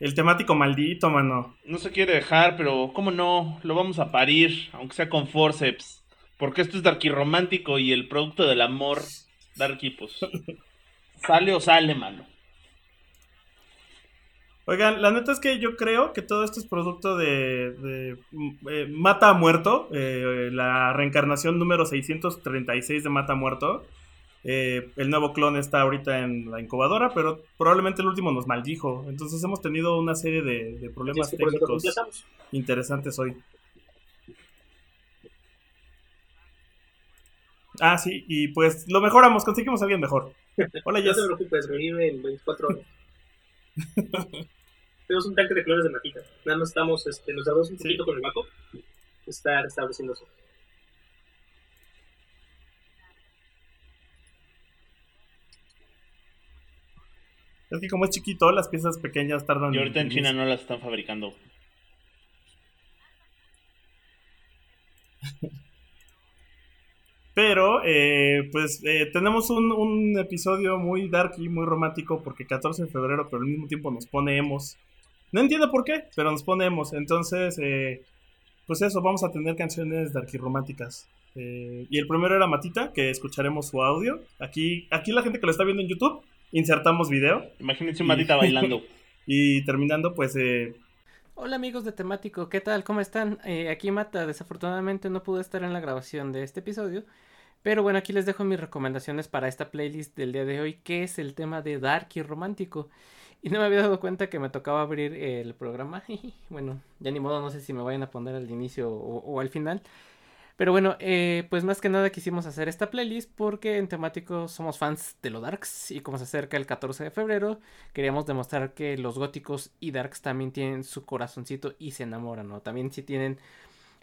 El temático maldito, mano. No se quiere dejar, pero ¿cómo no? Lo vamos a parir, aunque sea con forceps. Porque esto es darky romántico y el producto del amor, darky, pues. sale o sale, mano. Oigan, la neta es que yo creo que todo esto es producto de, de eh, Mata a Muerto, eh, la reencarnación número 636 de Mata a Muerto. Eh, el nuevo clon está ahorita en la incubadora, pero probablemente el último nos maldijo. Entonces hemos tenido una serie de, de problemas Sí, técnicos interesantes hoy. Ah, sí, y pues lo mejoramos, conseguimos a alguien mejor. Hola, No Jess. te preocupes, revive en 24 horas. Tenemos un tanque de clones de matita. Nada más estamos, este, nos tardamos un Sí. poquito con el backup. Está restableciéndose. Es que como es chiquito, las piezas pequeñas tardan Y ahorita en China no las están fabricando. Pero, eh, pues, eh, tenemos un, un episodio muy dark y muy romántico porque 14 de febrero, pero al mismo tiempo nos ponemos. No entiendo por qué, pero nos ponemos. Entonces, eh, pues eso, vamos a tener canciones dark y románticas. Eh, y el primero era Matita, que escucharemos su audio. Aquí, aquí la gente que lo está viendo en YouTube, insertamos video. Imagínense un matita bailando. Y terminando, pues, eh, Hola amigos de Temático, ¿qué tal? ¿Cómo están? Eh, aquí Mata, desafortunadamente no pude estar en la grabación de este episodio, pero bueno, aquí les dejo mis recomendaciones para esta playlist del día de hoy, que es el tema de Dark y Romántico. Y no me había dado cuenta que me tocaba abrir el programa. bueno, ya ni modo, no sé si me vayan a poner al inicio o, o al final. Pero bueno, eh, pues más que nada quisimos hacer esta playlist porque en temático somos fans de lo darks y como se acerca el 14 de febrero, queríamos demostrar que los góticos y darks también tienen su corazoncito y se enamoran, ¿no? También si tienen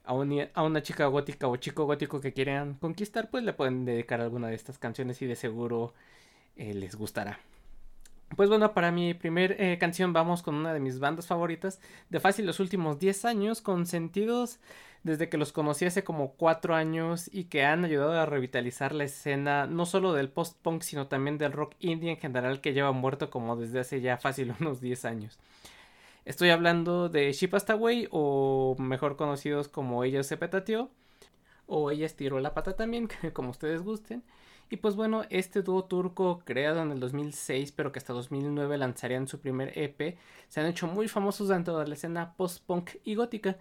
a, un- a una chica gótica o chico gótico que quieran conquistar, pues le pueden dedicar alguna de estas canciones y de seguro eh, les gustará. Pues bueno, para mi primer eh, canción vamos con una de mis bandas favoritas de fácil los últimos 10 años, con sentidos desde que los conocí hace como 4 años y que han ayudado a revitalizar la escena no solo del post-punk, sino también del rock indie en general que lleva muerto como desde hace ya fácil unos 10 años. Estoy hablando de Ship Away o mejor conocidos como Ella se petateó o Ella estiró la pata también, como ustedes gusten. Y pues bueno, este dúo turco creado en el 2006 pero que hasta 2009 lanzarían su primer EP, se han hecho muy famosos dentro de la escena post-punk y gótica.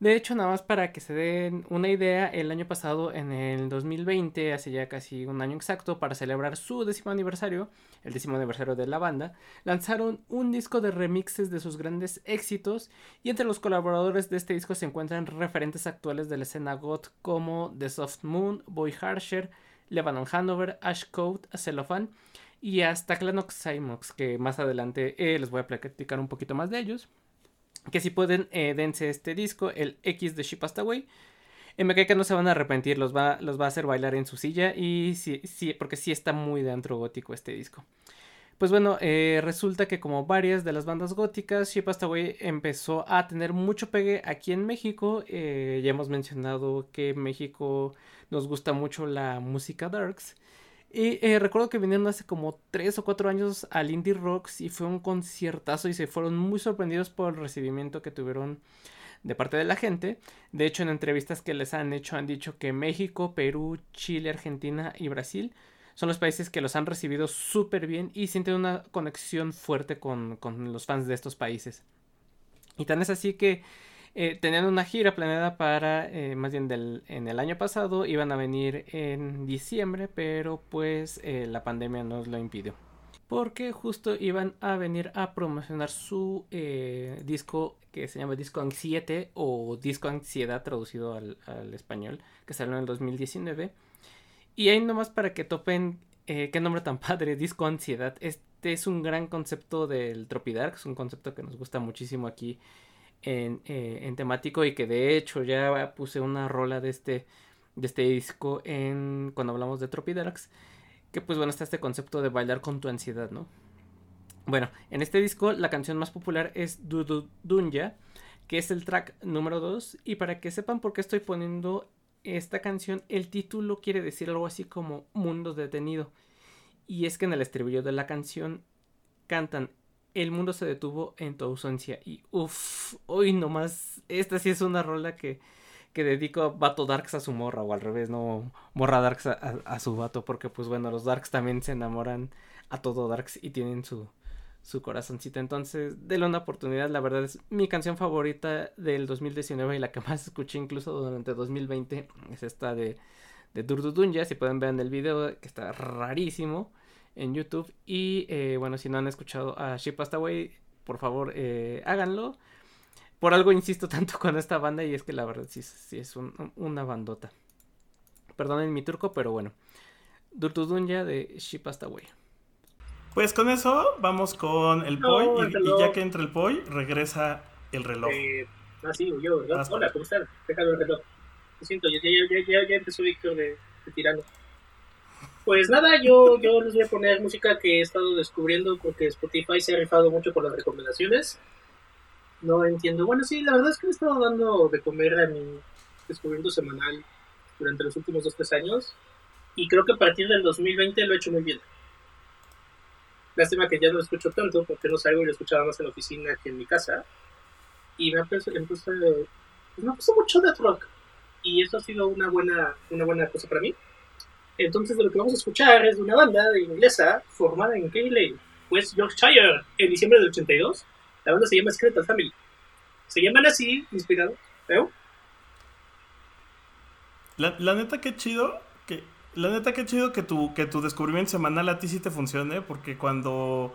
De hecho, nada más para que se den una idea, el año pasado, en el 2020, hace ya casi un año exacto, para celebrar su décimo aniversario, el décimo aniversario de la banda, lanzaron un disco de remixes de sus grandes éxitos y entre los colaboradores de este disco se encuentran referentes actuales de la escena goth como The Soft Moon, Boy Harsher, Lebanon Hanover, Ash Code, Cellophane y hasta Clanox Cymox, que más adelante eh, les voy a platicar un poquito más de ellos. Que si pueden, eh, dense este disco, el X de Ship Away. Y me cae que no se van a arrepentir, los va, los va a hacer bailar en su silla y sí, sí, porque sí está muy de antro gótico este disco. Pues bueno, eh, resulta que como varias de las bandas góticas, Ship empezó a tener mucho pegue aquí en México. Eh, ya hemos mencionado que en México nos gusta mucho la música darks. Y eh, recuerdo que vinieron hace como 3 o 4 años al Indie Rocks y fue un conciertazo y se fueron muy sorprendidos por el recibimiento que tuvieron de parte de la gente. De hecho, en entrevistas que les han hecho han dicho que México, Perú, Chile, Argentina y Brasil son los países que los han recibido súper bien y sienten una conexión fuerte con, con los fans de estos países. Y tan es así que eh, tenían una gira planeada para, eh, más bien en el año pasado, iban a venir en diciembre, pero pues eh, la pandemia nos lo impidió. Porque justo iban a venir a promocionar su eh, disco que se llama Disco Anxiete o Disco Ansiedad traducido al, al español, que salió en el 2019. Y ahí nomás para que topen Eh, qué nombre tan padre, disco ansiedad. Este es un gran concepto del Tropidark, un concepto que nos gusta muchísimo aquí en, eh, en temático y que de hecho ya puse una rola de este, de este disco en cuando hablamos de Tropidarks. Que pues bueno, está este concepto de bailar con tu ansiedad, ¿no? Bueno, en este disco la canción más popular es Dudu Dunya, que es el track número 2. Y para que sepan por qué estoy poniendo esta canción, el título quiere decir algo así como Mundo Detenido. Y es que en el estribillo de la canción cantan El mundo se detuvo en tu ausencia. Y uff, hoy nomás, esta sí es una rola que, que dedico a Vato Darks a su morra, o al revés, no morra Darks a, a- a su vato, porque pues bueno, los Darks también se enamoran a todo Darks y tienen su, su corazoncito. Entonces, denle una oportunidad. La verdad es mi canción favorita del 2019 y la que más escuché incluso durante 2020 es esta de, de Durdudunya. Si pueden ver en el video, que está rarísimo en YouTube. Y eh, bueno, si no han escuchado a Ship Away, por favor, eh, háganlo. Por algo insisto tanto con esta banda y es que la verdad sí, sí es un- una bandota. Perdonen mi turco, pero bueno. Durdudunya de Ship Away. Pues con eso vamos con el No, Poi. y, ya que entra el Poi, regresa el reloj. Eh, ah, sí, yo. Vas, Hola, ¿cómo están? Déjame el reloj. Lo siento, ya, ya, ya, ya, ya empezó Víctor de, de tirano. Pues nada, yo, yo les voy a poner música que he estado descubriendo porque Spotify se ha rifado mucho con las recomendaciones. No entiendo. Bueno, sí, la verdad es que me he estado dando de comer a mi descubrimiento semanal durante los últimos 2-3 años. Y creo que a partir del 2020 lo he hecho muy bien. Lástima que ya no escucho tanto porque no salgo y lo escuchaba más en la oficina que en mi casa. Y me puesto, me puse, pues me puesto mucho death rock. Y eso ha sido una buena, una buena cosa para mí. Entonces, de lo que vamos a escuchar es de una banda de inglesa formada en Keighley, West Yorkshire, en diciembre del 82. La banda se llama Skeletal Family. Se llaman así, inspirado. ¿Veo? La, la neta, qué chido. La neta, qué chido que tu, que tu descubrimiento semanal a ti sí te funcione. Porque cuando,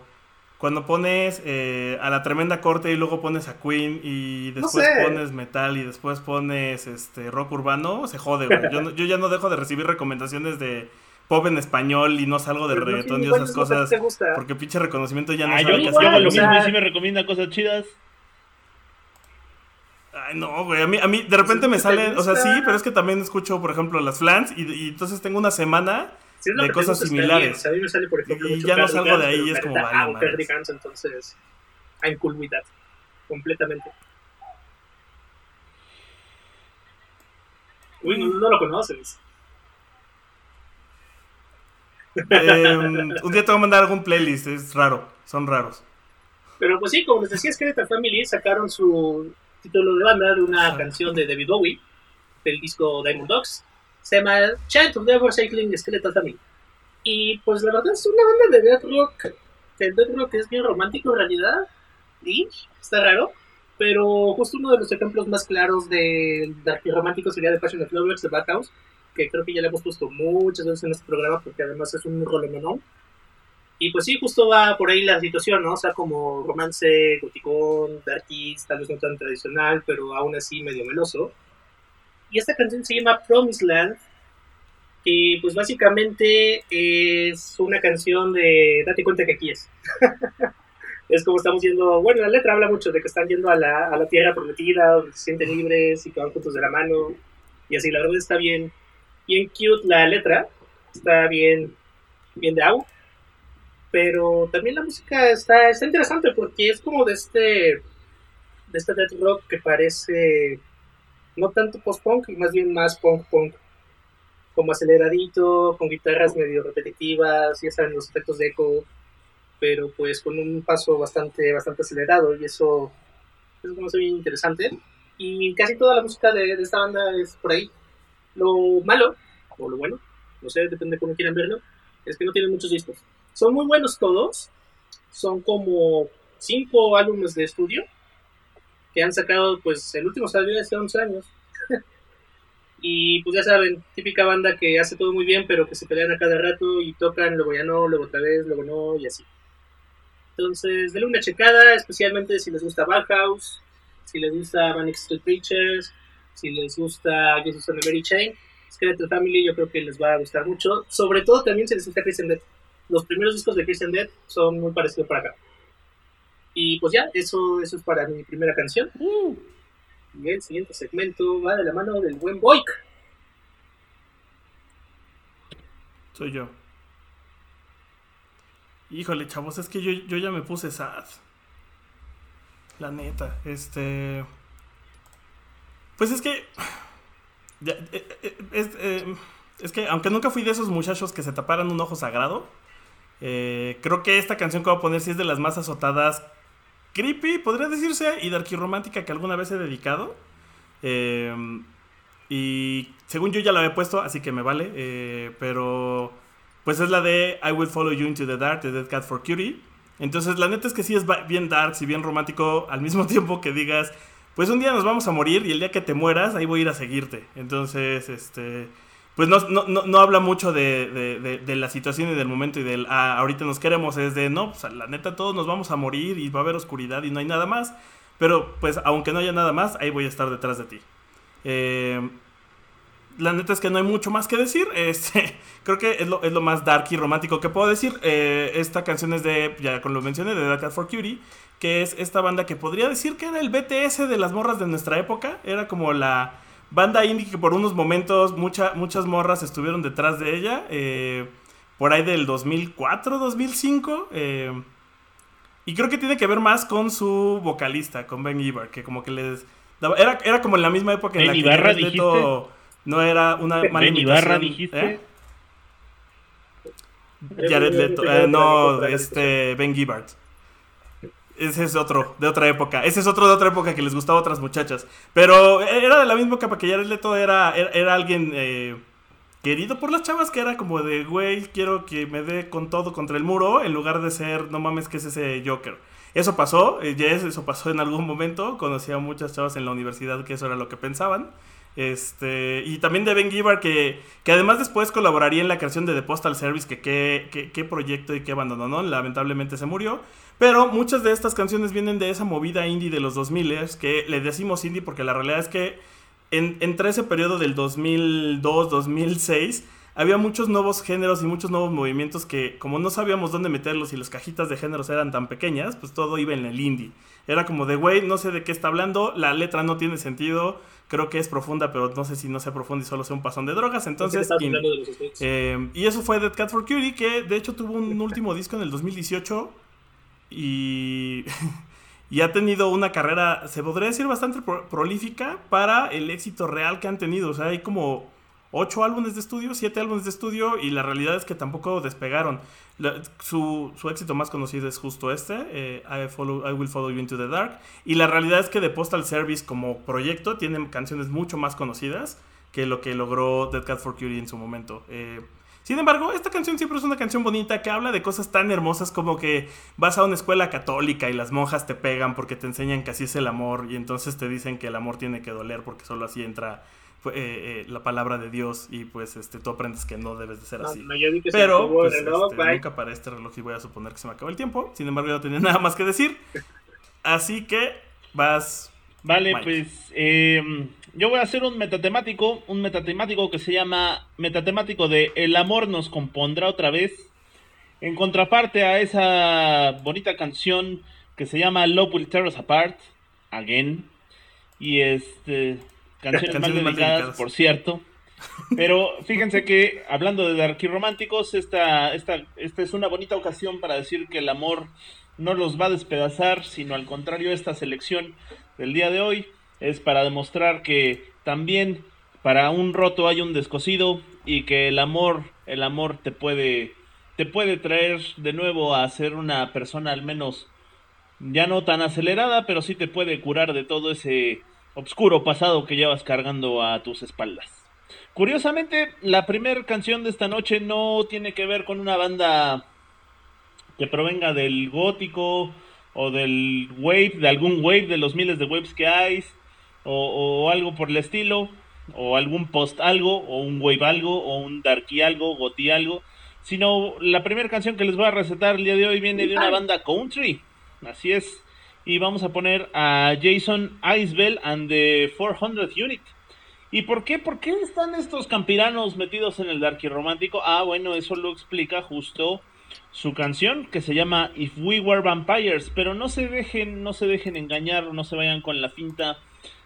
cuando pones eh, a la tremenda corte y luego pones a Queen y después sé. pones metal y después pones este rock urbano, se jode, güey. Yo, no- yo ya no dejo de recibir recomendaciones de pop en español y no salgo de Pero reggaetón y ¿cuál esas cosas. te gusta? Porque pinche reconocimiento ya no Ah, yo, sabe qué yo hacer. lo o sea- mismo y sí me recomienda cosas chidas. Ay, no, güey. A mí, a mí de repente me ¿te salen. O sea, sí, pero es que también escucho, por ejemplo, las flans y, y entonces tengo una semana Si es de cosas similares. bien. O sea, a mí me sale, por ejemplo, Y mucho ya no salgo de ahí y es como, vale, ah, entonces, I'm cool with that. Completamente. Uy, no, no lo conoces. Eh, un día te voy a mandar algún playlist, es raro, son raros. Pero pues sí, como les decía, Skeletal Family sacaron su título de banda de una canción de David Bowie, del disco Diamond Dogs. Se llama Chant of the Cycling Skeletal Family. Y pues la verdad es una banda de death rock. que El death rock es bien romántico en realidad. Y está raro. Pero justo uno de los ejemplos más claros de dark y romántico sería The Passion of Lovers de Backhouse. Que creo que ya le hemos puesto muchas veces en este programa porque además es un rolomenón. Y pues sí, justo va por ahí la situación, ¿no? O sea, como romance, goticón, darkies, tal vez no tan tradicional, pero aún así medio meloso. Y esta canción se llama Promised Land, que pues básicamente es una canción de date cuenta que aquí es. es como estamos yendo, bueno, la letra habla mucho de que están yendo a la, a la tierra prometida, donde se sienten libres y que van juntos de la mano. Y así, la verdad está bien, bien cute la letra, está bien, bien de agua pero también la música está, está interesante porque es como de este de este death rock que parece no tanto post-punk más bien más punk-punk. Como aceleradito, con guitarras medio repetitivas, ya saben los efectos de eco pero pues con un paso bastante bastante acelerado y eso es como bien interesante. Y casi toda la música de, de esta banda es por ahí. Lo malo o lo bueno no sé, depende de cómo quieran verlo es que no tienen muchos discos son muy buenos todos. Son como cinco álbumes de estudio que han sacado, pues el último salió hace 11 años. y pues ya saben, típica banda que hace todo muy bien, pero que se pelean a cada rato y tocan, luego ya no, luego otra vez, luego no, y así. Entonces, denle una checada, especialmente si les gusta Bauhaus, si les gusta Manic Street Preachers, si les gusta Jesus and the Mary Chain. Skeleton Family yo creo que les va a gustar mucho. Sobre todo también si les gusta Dead. Los primeros discos de Christian Dead son muy parecidos para acá. Y pues ya, eso, eso es para mi primera canción. Y el siguiente segmento va de la mano del buen Boik. Soy yo. Híjole, chavos, es que yo, yo ya me puse sad. La neta, este... Pues es que... ya, eh, eh, es, eh, es que aunque nunca fui de esos muchachos que se taparan un ojo sagrado, eh, creo que esta canción que voy a poner sí es de las más azotadas, creepy, podría decirse, y romántica que alguna vez he dedicado. Eh, y según yo ya la había puesto, así que me vale. eh, pero pues es la de I Will Follow You Into the Dark de Dead Cat for Cutie. Entonces la neta es que sí es bien dark y bien romántico al mismo tiempo que digas, pues un día nos vamos a morir y el día que te mueras ahí voy a ir a seguirte. Entonces, este... Pues no, no, no, no habla mucho de, de- la situación y del momento y del, ah, ahorita nos queremos, es de, no, pues la neta todos nos vamos a morir y va a haber oscuridad y no hay nada más. Pero pues aunque no haya nada más, ahí voy a estar detrás de ti. Eh, la neta es que no hay mucho más que decir. Este, creo que es lo, es lo más dark y romántico que puedo decir. Eh, esta canción es de, ya con lo mencioné, de Dark Cat for Cutie, que es esta banda que podría decir que era el BTS de las morras de nuestra época. Era como la banda indie que por unos momentos mucha- muchas morras estuvieron detrás de ella. eh, por ahí del 2004, 2005. eh, y creo que tiene que ver más con su vocalista, con Ben Ibar, que como que les... daba- Era, era como en la misma época en la ¿Ben que Ibarra Jared Leto no era una mala Ben Ibarra, imitación, dijiste. ¿eh? Jared Leto, eh, no, este, Ben Gibbard. Ese es otro, de otra época. Ese es otro de otra época que les gustaba a otras muchachas. Pero era de la misma capa que Jared Leto era, era, alguien eh, querido por las chavas, que era como de, güey, quiero que me dé con todo contra el muro, en lugar de ser, no mames, que es ese Joker. Eso pasó, eh, yes, eso pasó en algún momento. Conocí a muchas chavas en la universidad que eso era lo que pensaban. Este, y también de Ben Gibbard, que, que además después colaboraría en la creación de The Postal Service, que qué, proyecto y qué abandonó, ¿no? Lamentablemente se murió. Pero muchas de estas canciones vienen de esa movida indie de los 2000 que le decimos indie porque la realidad es que en, entre ese periodo del 2002-2006 había muchos nuevos géneros y muchos nuevos movimientos que como no sabíamos dónde meterlos y las cajitas de géneros eran tan pequeñas, pues todo iba en el indie. Era como de, güey, no sé de qué está hablando, la letra no tiene sentido, creo que es profunda, pero no sé si no sea profunda y solo sea un pasón de drogas, entonces... De los. Eh, y eso fue Dead Cat for Cutie, que de hecho tuvo un último disco en el 2018 y, y ha tenido una carrera, se podría decir, bastante pro- prolífica para el éxito real que han tenido. O sea, hay como ocho álbumes de estudio, siete álbumes de estudio y la realidad es que tampoco despegaron. Su, su éxito más conocido es justo este, eh, I, Will Follow You Into the Dark. Y la realidad es que The Postal Service como proyecto tiene canciones mucho más conocidas que lo que logró Dead Cat for Cutie en su momento. Eh, sin embargo, esta canción siempre es una canción bonita que habla de cosas tan hermosas como que vas a una escuela católica y las monjas te pegan porque te enseñan que así es el amor y entonces te dicen que el amor tiene que doler porque solo así entra eh, eh, la palabra de Dios y pues este tú aprendes que no debes de ser No, así. no, yo vi que se Pero pues, reloj, este, nunca para este reloj y voy a suponer que se me acabó el tiempo. Sin embargo, yo no tenía nada más que decir. Así que vas. Vale, Mike. pues eh, yo voy a hacer un metatemático, un metatemático que se llama metatemático de El amor nos compondrá otra vez, en contraparte a esa bonita canción que se llama Love Will Tear Us Apart, Again, y este canciones Canciones mal dedicadas, dedicadas. por cierto. Pero fíjense que hablando de arquirrománticos, esta, esta, esta es una bonita ocasión para decir que el amor no los va a despedazar, sino al contrario, esta selección del día de hoy es para demostrar que también para un roto hay un descosido y que el amor, el amor te puede, te puede traer de nuevo a ser una persona al menos ya no tan acelerada, pero sí te puede curar de todo ese oscuro pasado que llevas cargando a tus espaldas. Curiosamente, la primera canción de esta noche no tiene que ver con una banda que provenga del gótico o del wave, de algún wave de los miles de waves que hay, o, o algo por el estilo, o algún post algo, o un wave algo, o un darky algo, goti algo, sino la primera canción que les voy a recetar el día de hoy viene de una banda country, así es, y vamos a poner a Jason Isbell and the 400 Unit. ¿Y por qué? ¿Por qué están estos campiranos metidos en el darky romántico? Ah, bueno, eso lo explica justo su canción que se llama If We Were Vampires, pero no se dejen, no se dejen engañar, no se vayan con la finta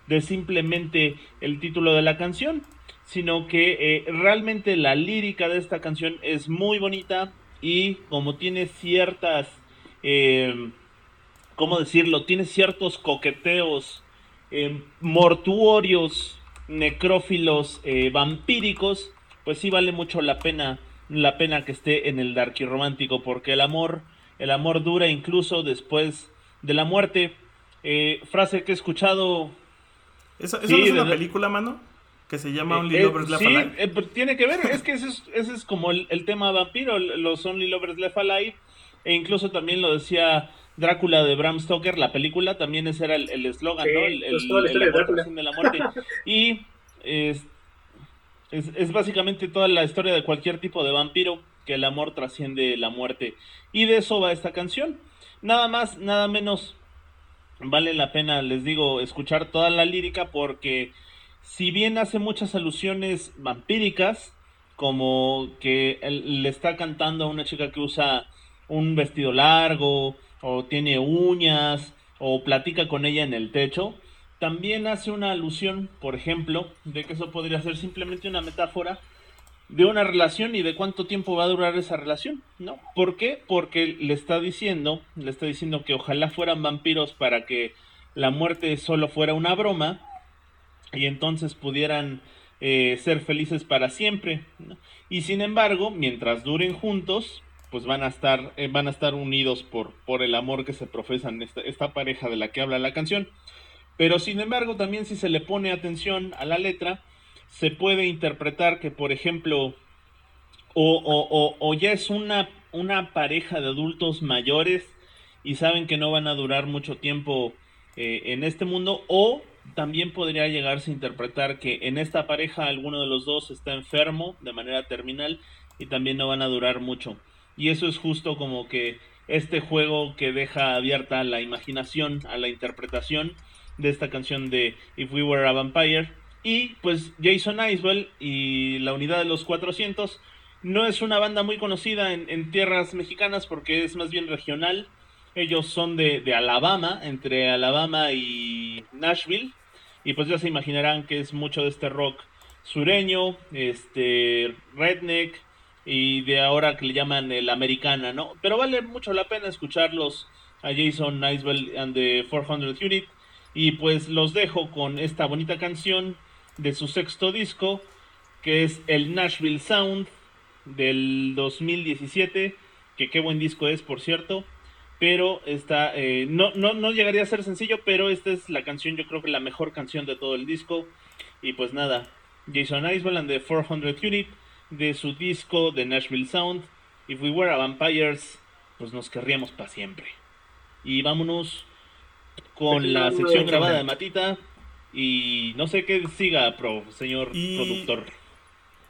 de simplemente el título de la canción, sino que eh, realmente la lírica de esta canción es muy bonita y como tiene ciertas, eh, ¿cómo decirlo? Tiene ciertos coqueteos eh, mortuorios, necrófilos, eh, vampíricos, pues sí vale mucho la pena, la pena que esté en el darky romántico, porque el amor, el amor dura incluso después de la muerte. Eh, frase que he escuchado ¿Eso, eso Sí, no es una película, mano? Que se llama Only Eh, Lovers Left sí, Alive. pero tiene que ver, es que ese es, ese es como el, el tema vampiro, los Only Lovers Left Alive, e incluso también lo decía Drácula de Bram Stoker, la película, también ese era el el eslogan, ¿no? El, el- pues el de Drácula. la muerte. Y es, es, es básicamente toda la historia de cualquier tipo de vampiro, que el amor trasciende la muerte. Y de eso va esta canción. Nada más, nada menos vale la pena, les digo, escuchar toda la lírica porque si bien hace muchas alusiones vampíricas, como que le está cantando a una chica que usa un vestido largo, o tiene uñas, o platica con ella en el techo, también hace una alusión, por ejemplo, de que eso podría ser simplemente una metáfora de una relación y de cuánto tiempo va a durar esa relación, ¿no? ¿Por qué? Porque le está diciendo, le está diciendo que ojalá fueran vampiros para que la muerte solo fuera una broma y entonces pudieran eh, ser felices para siempre. Y sin embargo, mientras duren juntos, pues van a estar, eh, van a estar unidos por, por el amor que se profesan esta, esta pareja de la que habla la canción. Pero sin embargo, también si se le pone atención a la letra, se puede interpretar que, por ejemplo, o, o- o- ya es una, una pareja de adultos mayores y saben que no van a durar mucho tiempo eh, en este mundo, o también podría llegarse a interpretar que en esta pareja alguno de los dos está enfermo de manera terminal y también no van a durar mucho. Y eso es justo como que este juego que deja abierta la imaginación, a la interpretación de esta canción de If We Were a Vampire. Y pues Jason Isbell y la unidad de los 400 no es una banda muy conocida en, en tierras mexicanas porque es más bien regional. Ellos son de, de Alabama, entre Alabama y Nashville. Y pues ya se imaginarán que es mucho de este rock sureño, este redneck y de ahora que le llaman el americana, ¿no? Pero vale mucho la pena escucharlos a Jason Isbell and the 400 Unit. Y pues los dejo con esta bonita canción de su sexto disco, que es el Nashville Sound del 2017, que qué buen disco es, por cierto. Pero esta, eh, no, no, no llegaría a ser sencillo, pero esta es la canción, yo creo que la mejor canción de todo el disco. Y pues nada, Jason Isbell and the 400 Unit de su disco de Nashville Sound. If we were a vampires, pues nos querríamos para siempre. Y vámonos con la sección grabada de Matita. Y no sé qué siga, pro, señor Y- productor.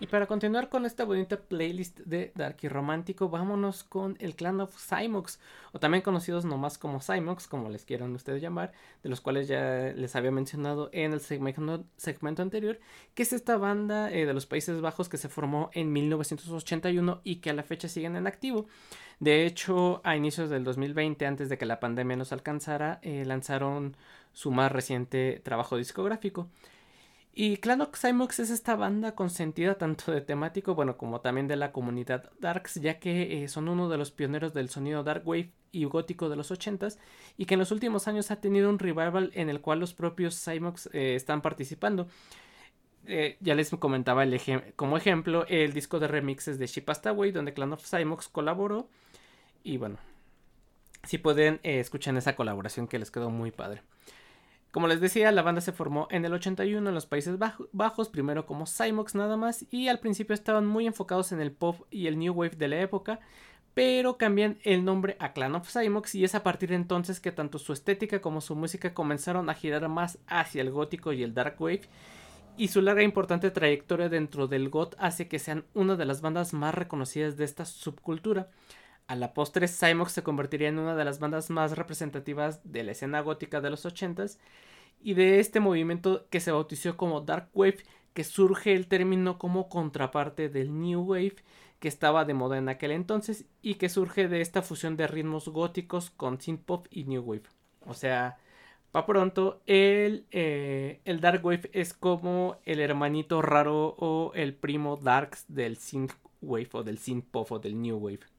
Y para continuar con esta bonita playlist de Darky Romántico, vámonos con el clan of Cymox, o también conocidos nomás como Cymox, como les quieran ustedes llamar, de los cuales ya les había mencionado en el segmento, segmento anterior, que es esta banda eh, de los Países Bajos que se formó en 1981 y que a la fecha siguen en activo. De hecho, a inicios del 2020, antes de que la pandemia nos alcanzara, eh, lanzaron su más reciente trabajo discográfico. Y Clan of Cymox es esta banda consentida tanto de temático, bueno, como también de la comunidad Darks, ya que eh, son uno de los pioneros del sonido Dark Wave y gótico de los 80s, y que en los últimos años ha tenido un revival en el cual los propios Cymox eh, están participando. Eh, ya les comentaba el como ejemplo el disco de remixes de Ship Away, donde Clan of Cymox colaboró, y bueno, si pueden, escuchen esa colaboración que les quedó muy padre. Como les decía, la banda se formó en el 81 en los Países Baj- Bajos, primero como Cymox nada más, y al principio estaban muy enfocados en el pop y el new wave de la época, pero cambian el nombre a Clan of Cymox y es a partir de entonces que tanto su estética como su música comenzaron a girar más hacia el gótico y el dark wave, y su larga e importante trayectoria dentro del goth hace que sean una de las bandas más reconocidas de esta subcultura. A la postre, Cymox se convertiría en una de las bandas más representativas de la escena gótica de los 80s y de este movimiento que se bautizó como Dark Wave, que surge el término como contraparte del New Wave que estaba de moda en aquel entonces y que surge de esta fusión de ritmos góticos con synth-pop y New Wave. O sea, pa' pronto, el, eh, el Dark Wave es como el hermanito raro o el primo Darks del synth Wave o del synth-pop o del New Wave.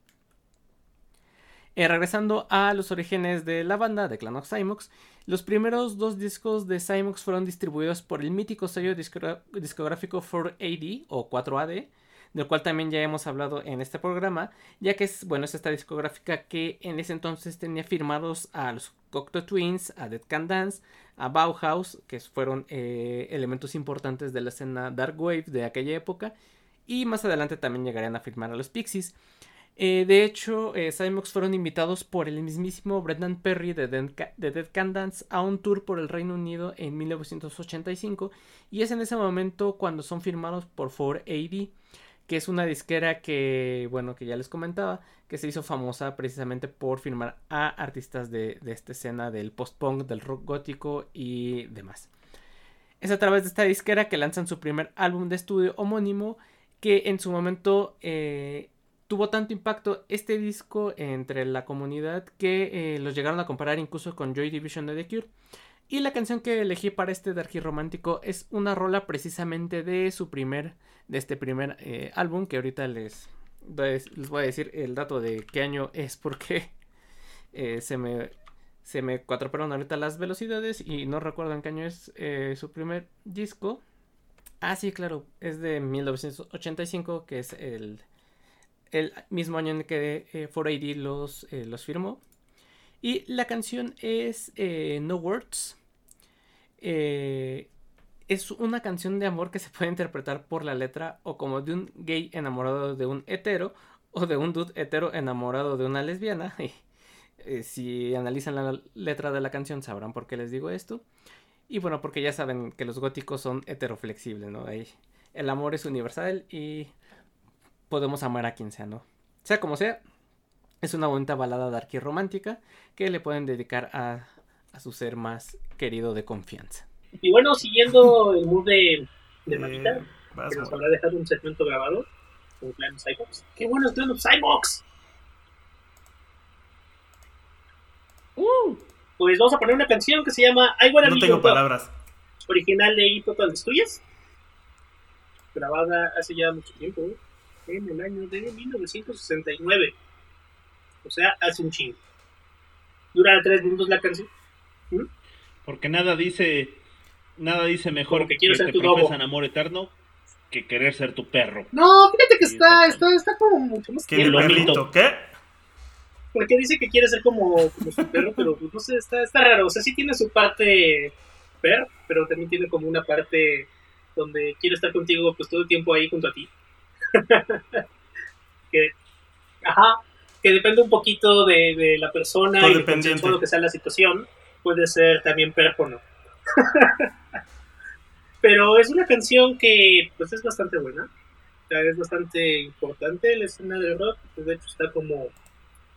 Eh, regresando a los orígenes de la banda de Clan of Cymox, los primeros dos discos de Cymox fueron distribuidos por el mítico sello discográfico 4AD o 4AD, del cual también ya hemos hablado en este programa, ya que es, bueno, es esta discográfica que en ese entonces tenía firmados a los Cocteau Twins, a Dead Can Dance, a Bauhaus, que fueron eh, elementos importantes de la escena Dark Wave de aquella época, y más adelante también llegarían a firmar a los Pixies. Eh, de hecho, eh, fueron invitados por el mismísimo Brendan Perry de, Dead Can Dance a un tour por el Reino Unido en 1985 y es en ese momento cuando son firmados por 4AD, que es una disquera que, bueno, que ya les comentaba, que se hizo famosa precisamente por firmar a artistas de, de esta escena del post-punk, del rock gótico y demás. Es a través de esta disquera que lanzan su primer álbum de estudio homónimo que en su momento eh, tuvo tanto impacto este disco entre la comunidad que eh, los llegaron a comparar incluso con Joy Division de The Cure. Y la canción que elegí para este Darky romántico es una rola precisamente de su primer, de este primer eh, álbum que ahorita les, les voy a decir el dato de qué año es porque eh, se me se me cuatropearon ahorita las velocidades y no recuerdo en qué año es su primer disco. Ah, sí, claro, es de 1985, que es el, el mismo año en que eh, 4AD los, eh, los firmó. Y la canción es eh, No Words. Eh, es una canción de amor que se puede interpretar por la letra o como de un gay enamorado de un hetero o de un dude hetero enamorado de una lesbiana. si analizan la letra de la canción sabrán por qué les digo esto. Y bueno, porque ya saben que los góticos son heteroflexibles, ¿no? El amor es universal y podemos amar a quien sea, ¿no? Sea como sea, es una bonita balada dark y romántica que le pueden dedicar a, a su ser más querido de confianza. Y bueno, siguiendo el mood de, de Matita, que nos habrá dejado un segmento grabado con Clan Cybox. ¡Qué bueno es Clan Cybox! Uh, pues vamos a poner una canción que se llama I Wanna No tengo palabras. Original de Hip Hop Tuyas. Grabada hace ya mucho tiempo, ¿eh? En el año de 1969. O sea, hace un chingo. Dura tres minutos la canción. ¿Mm? Porque nada dice nada dice mejor Como que quiero ser te tu profesan amor eterno que querer ser tu perro. No, fíjate que está, está, está como mucho más ¿Qué tierno. lo perrito? mito. ¿Qué? Porque dice que quiere ser como, como su perro, pero pues, no sé, está, está raro. O sea, sí tiene su parte per, pero también tiene como una parte donde quiere estar contigo pues todo el tiempo ahí junto a ti. que, ajá, que depende un poquito de, de la persona y de Codependiente. consensuado que sea la situación. Puede ser también per o no. pero es una canción que pues es bastante buena. Es bastante importante la escena del rock. De hecho, está como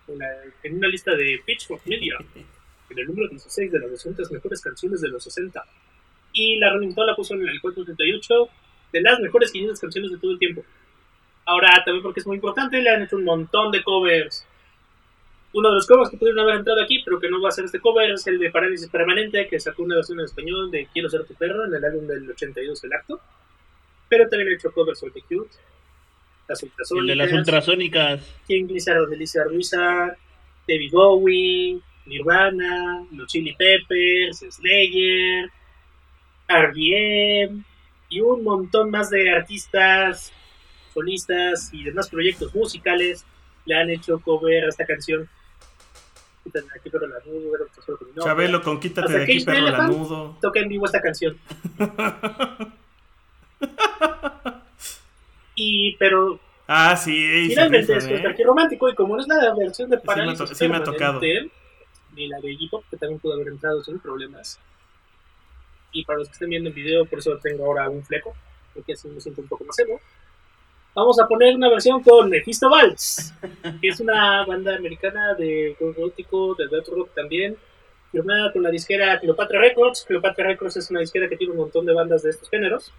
en, la- en una lista de Pitchfork Media, en el número 16 de las 200 mejores canciones de los 60. Y la Rolling Stone la puso en el 438 de las mejores 500 canciones de todo el tiempo. Ahora, también porque es muy importante, le han hecho un montón de covers. Uno de los covers que pudieron haber entrado aquí, pero que no va a ser este cover, es el de Parálisis Permanente, que sacó una versión en español de Quiero ser tu perro en el álbum del 82, El Acto. Pero también ha hecho covers sobre The Cute, las El de Ultrasónicas, las ultrasónicas. King Lizard de Wizard, David Bowie, Nirvana, los Chili Peppers, Slayer, R.E.M. y un montón más de artistas, solistas y demás proyectos musicales le han hecho cover a esta canción. Quítate de aquí, pero la nudo, era otro solo con mi nombre. Chabelo, con quítate Hasta de aquí, perro lanudo. Toca en vivo esta canción. y, pero Ah, sí, Finalmente es ¿eh? aquí romántico y como no es la versión de Parálisis to- sí me ha tocado. Ni la de Hip que también pudo haber entrado sin problemas. Y para los que estén viendo el video, por eso tengo ahora un fleco, porque así me siento un poco más emo. Vamos a poner una versión con Mephisto Valls, que es una banda americana de gótico, de death rock también, firmada con la disquera Cleopatra Records. Cleopatra Records es una disquera que tiene un montón de bandas de estos géneros.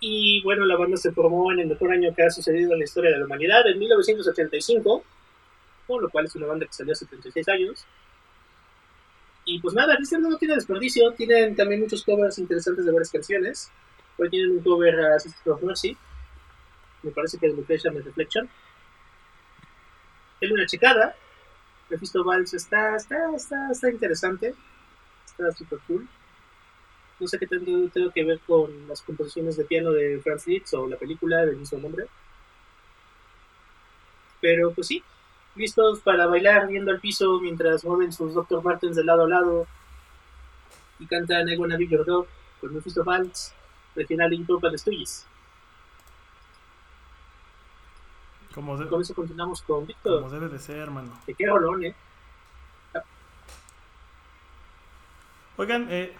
Y bueno, la banda se formó en el mejor año que ha sucedido en la historia de la humanidad, en 1985, con lo cual es una banda que salió hace 36 años. Y pues nada, este no tiene desperdicio, tienen también muchos covers interesantes de varias canciones. Hoy tienen un cover a Sister of Mercy, me parece que es Reflection and Reflection. Es una checada. Mephisto Valls está, está, está, está interesante, está super cool. No sé qué tengo, tengo que ver con las composiciones de piano de Franz Liszt o la película del mismo nombre. Pero pues sí, listos para bailar viendo al piso mientras mueven sus Dr. Martens de lado a lado y cantan I Wanna Be Your Dog con Mephisto Valls, regional Intro para Stooges. Como, de- Con eso continuamos con Víctor. como debe de ser, hermano. Que qué rolón, eh. Oigan, eh,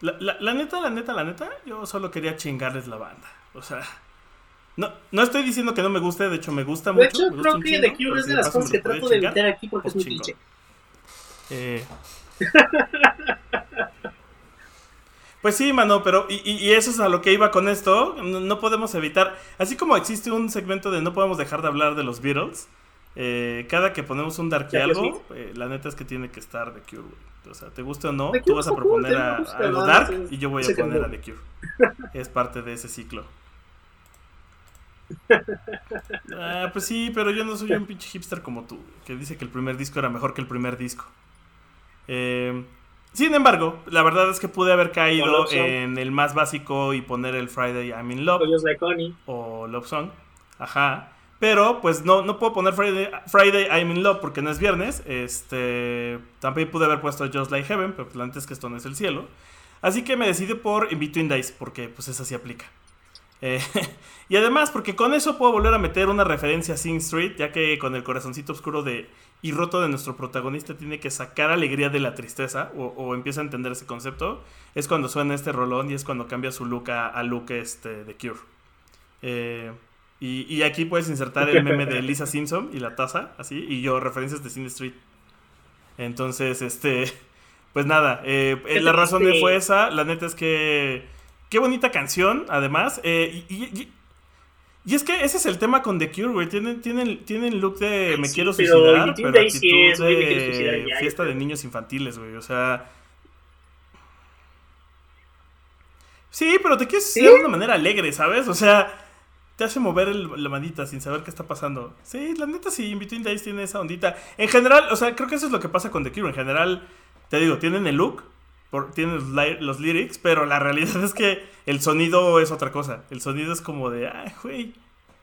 la, la- la neta, la neta, la neta, yo solo quería chingarles la banda. O sea, no, no estoy diciendo que no me guste, de hecho me gusta De mucho. hecho, me gusta creo que The Cure es de de las cosas que trato de meter aquí porque es muy cliché. Eh, Pues sí, mano, pero y, y- eso es a lo que iba con esto. No, no podemos evitar, así como existe un segmento de no podemos dejar de hablar de los Beatles, eh, cada que ponemos un darky algo, eh, la neta es que tiene que estar The Cure, güey. O sea, te guste o no, The tú Cure vas a proponer a, gusta, a algo ¿no? dark y yo voy a poner a. The Cure. Es parte de ese ciclo. Ah, pues sí, pero yo no soy un pinche hipster como tú, que dice que el primer disco era mejor que el primer disco. Eh, sin embargo, la verdad es que pude haber caído Love Song. en el más básico y poner el Friday I'm in Love O Just Like Honey. o Love Song. Ajá. Pero pues no, no puedo poner Friday, Friday I'm in Love porque no es viernes. Este. También pude haber puesto Just Like Heaven, pero pues, antes que esto no es el cielo. Así que me decidí por In Between Days, porque pues esa sí aplica. Eh, y además, porque con eso puedo volver a meter una referencia a Sing Street, ya que con el corazoncito oscuro de y roto de nuestro protagonista tiene que sacar alegría de la tristeza, o, o empieza a entender ese concepto, es cuando suena este rolón y es cuando cambia su look a, a look este, de Cure. Eh, y, y aquí puedes insertar el meme de Lisa Simpson y la taza, así, y yo referencias de Sing Street. Entonces, este, pues nada, eh, eh, la razón de fue esa, la neta es que qué bonita canción, además, eh, y, y- y- y es que ese es el tema con The Cure, güey, tienen, tienen, tienen look de me sí, quiero pero suicidar, pero sí actitud es muy me quiero suicidar de ya, fiesta de niños infantiles, güey, o sea... Sí, pero te quieres suicidar de una manera alegre, ¿sabes? O sea, te hace mover el- la manita sin saber qué está pasando. Sí, la neta sí, In Between Days tiene esa ondita. En general, o sea, creo que eso es lo que pasa con The Cure. En general, te digo, tienen el look, por- tienen los, los lyrics, pero la realidad es que el sonido es otra cosa. El sonido es como de, ay, güey,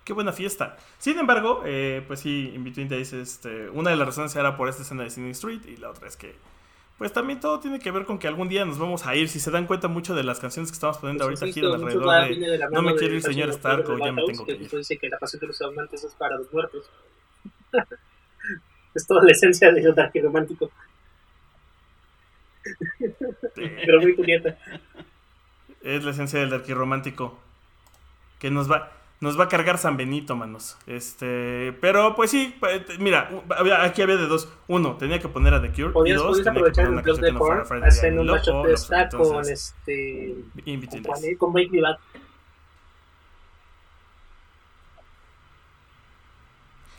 qué buena fiesta. Sin embargo, eh, pues sí, In Between Days, este, una de las razones era por esta escena de Singing Street y la otra es que, pues también todo tiene que ver con que algún día nos vamos a ir. Si se dan cuenta mucho de las canciones que estamos poniendo Pues, ahorita giran alrededor de... no me quiero ir, señor Stark, o ya me tengo que ir. dice que la pasión de los amantes es para los muertos. es toda la esencia de Dark y romántico, pero muy Julieta. Es la esencia del arquirromántico. Que nos va, nos va a cargar San Benito, manos. Este, pero pues sí, te- mira, aquí había de dos. Uno, tenía que poner a The Cure. y dos, que aprovechar poner el canción de que no fuera Korn, Friday hacen I'm un o de. Stack con este. Between con, Me Back.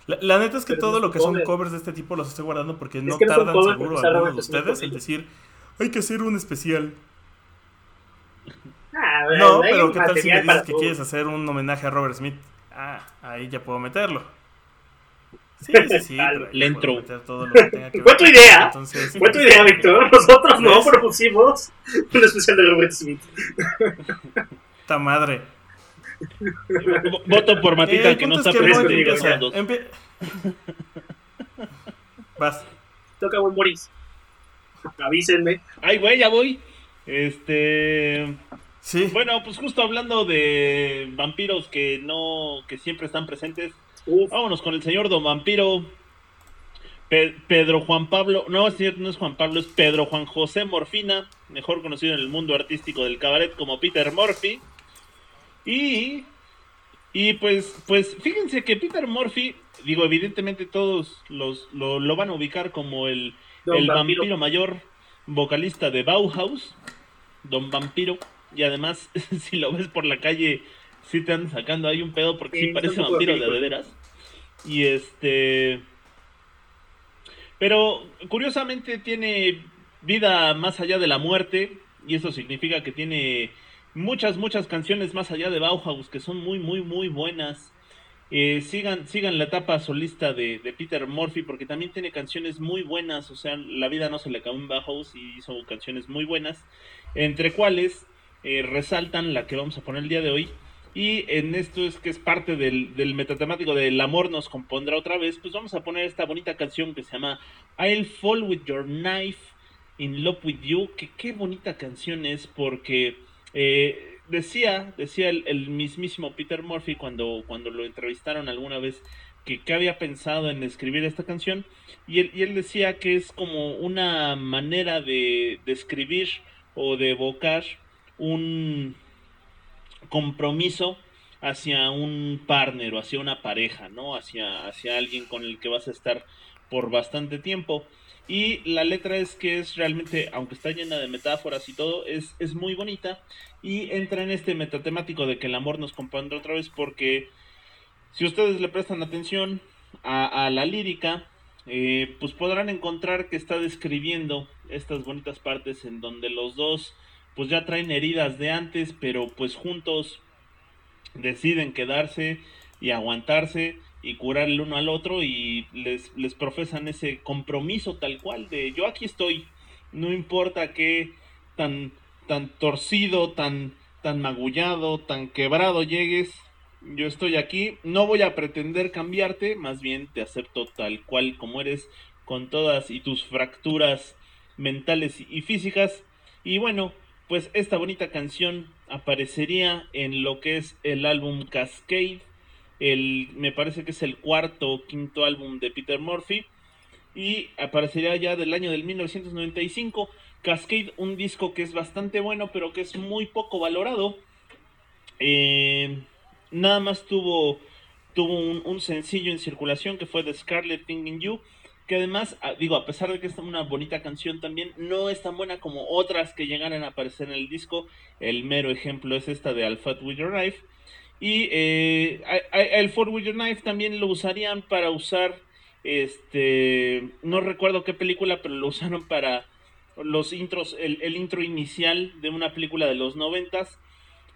La, la neta es que Pero todo lo que son cover. covers de este tipo los estoy guardando porque no tardan seguro porque está alguno de ustedes en decir hay que hacer un especial. Ah, ver, No, pero ¿qué tal si me dices que quieres hacer un homenaje a Robert Smith? Ah, ahí ya puedo meterlo. Sí, sí, sí. Le. Fue tu idea. Entonces, Fue tu idea, Víctor. Nosotros no propusimos un especial de Robert Smith. Puta madre. Voto por Matita Eh, que no está es que presente segundos. Empie- Vas. Toca buen Boris. Avísenme. Ay, güey, ya voy. Este. Sí. Bueno, pues justo hablando de vampiros que no. que siempre están presentes. Uf, Vámonos con el señor Don Vampiro. Pe- Pedro Juan Pablo. No, es cierto, no es Juan Pablo, es Pedro Juan José Morfina. Mejor conocido en el mundo artístico del cabaret como Peter Murphy. Y. Y pues, pues fíjense que Peter Murphy, digo, evidentemente todos los, lo, lo van a ubicar como el, el Vampiro. vampiro. mayor vocalista de Bauhaus, Don Vampiro, y además si lo ves por la calle sí te andan sacando ahí un pedo porque sí, Sí, parece vampiro de, de veras. Y este. Pero curiosamente tiene vida más allá de la muerte. Y eso significa que tiene muchas, muchas canciones más allá de Bauhaus que son muy, muy, muy buenas. Eh, sigan, sigan la etapa solista de, Peter Murphy porque también tiene canciones muy buenas. O sea, la vida no se le acabó en Bauhaus y hizo canciones muy buenas. Entre cuales eh, resaltan la que vamos a poner el día de hoy. Y en esto es que es parte del, del metatemático del amor nos compondrá otra vez. Pues vamos a poner esta bonita canción que se llama I'll Fall With Your Knife In Love With You. Que qué bonita canción es porque eh, decía, decía el, mismísimo Peter Murphy cuando, cuando lo entrevistaron alguna vez que, que había pensado en escribir esta canción. Y él, y él decía que es como una manera de, de escribir o de evocar un compromiso hacia un partner o hacia una pareja, ¿no? Hacia, hacia alguien con el que vas a estar por bastante tiempo. Y la letra es que es realmente, aunque está llena de metáforas y todo, es, es muy bonita. Y entra en este metatemático de que el amor nos compondrá otra vez porque si ustedes le prestan atención a, a la lírica, eh, pues podrán encontrar que está describiendo estas bonitas partes en donde los dos pues ya traen heridas de antes, pero pues juntos deciden quedarse y aguantarse y curar el uno al otro y les, les profesan ese compromiso tal cual de yo aquí estoy, no importa que tan, tan torcido, tan, tan magullado, tan quebrado llegues, yo estoy aquí, no voy a pretender cambiarte, más bien te acepto tal cual como eres, con todas y tus fracturas mentales y físicas. Y bueno, pues esta bonita canción aparecería en lo que es el álbum Cascade. El, me parece que es el cuarto o quinto álbum de Peter Murphy. Y aparecería ya del año del 1995. Cascade, un disco que es bastante bueno, pero que es muy poco valorado. Eh, nada más tuvo, tuvo un, sencillo en circulación que fue The Scarlet Thing in You. Que además, digo, a pesar de que es una bonita canción también, no es tan buena como otras que llegaran a aparecer en el disco. El mero ejemplo es esta de Fight With Your Knife. Y eh, el For With Your Knife también lo usarían para usar, este, no recuerdo qué película, pero lo usaron para los intros, el, el intro inicial de una película de los noventas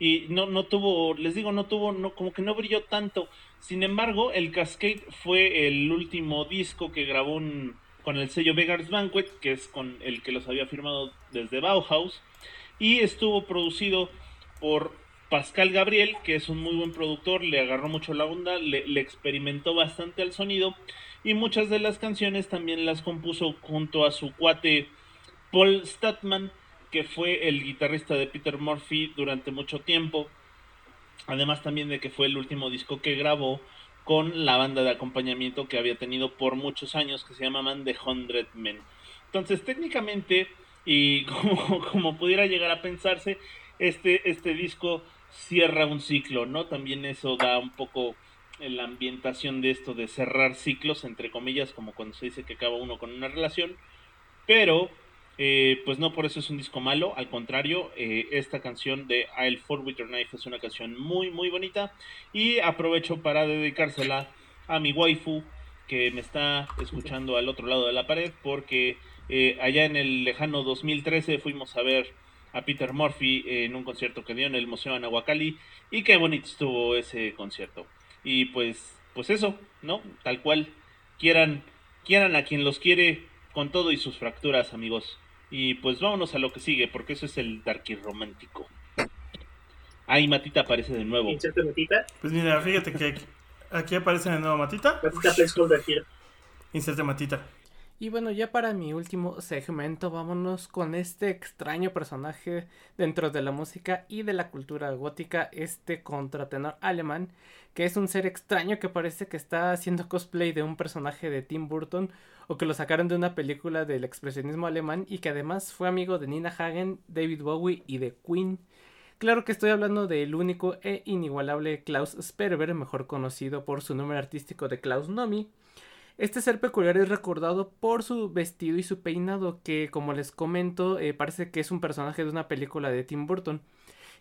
y no, no tuvo, les digo, no tuvo, no, como que no brilló tanto. Sin embargo, el Cascade fue el último disco que grabó con el sello Beggars Banquet, que es con el que los había firmado desde Bauhaus, y estuvo producido por Pascal Gabriel, que es un muy buen productor, le agarró mucho la onda, le, experimentó bastante al sonido, y muchas de las canciones también las compuso junto a su cuate Paul Statman, que fue el guitarrista de Peter Murphy durante mucho tiempo. Además también de que fue el último disco que grabó con la banda de acompañamiento que había tenido por muchos años, que se llamaban The Hundred Men. Entonces técnicamente, y como, como pudiera llegar a pensarse, este, este disco cierra un ciclo, ¿no? También eso da un poco la ambientación de esto de cerrar ciclos, entre comillas, como cuando se dice que acaba uno con una relación. Pero eh, pues no por eso es un disco malo, al contrario, eh, esta canción de I'll Fall With Your Knife es una canción muy muy bonita y aprovecho para dedicársela a mi waifu que me está escuchando al otro lado de la pared porque eh, allá en el lejano 2013 fuimos a ver a Peter Murphy en un concierto que dio en el Museo Anahuacalli y qué bonito estuvo ese concierto y pues pues eso, ¿no? Tal cual quieran quieran a quien los quiere con todo y sus fracturas, amigos. Y pues vámonos a lo que sigue, porque eso es el Darky romántico. Ahí Matita aparece de nuevo. Inserte Matita. Pues mira, fíjate que aquí, aquí aparece de nuevo Matita. Matita. Inserte Matita. Y bueno, ya para mi último segmento, vámonos con este extraño personaje dentro de la música y de la cultura gótica, este contratenor alemán, que es un ser extraño que parece que está haciendo cosplay de un personaje de Tim Burton o que lo sacaron de una película del expresionismo alemán y que además fue amigo de Nina Hagen, David Bowie y de Queen. Claro que estoy hablando del único e inigualable Klaus Sperber, mejor conocido por su nombre artístico de Klaus Nomi. Este ser peculiar es recordado por su vestido y su peinado, que como les comento, eh, parece que es un personaje de una película de Tim Burton.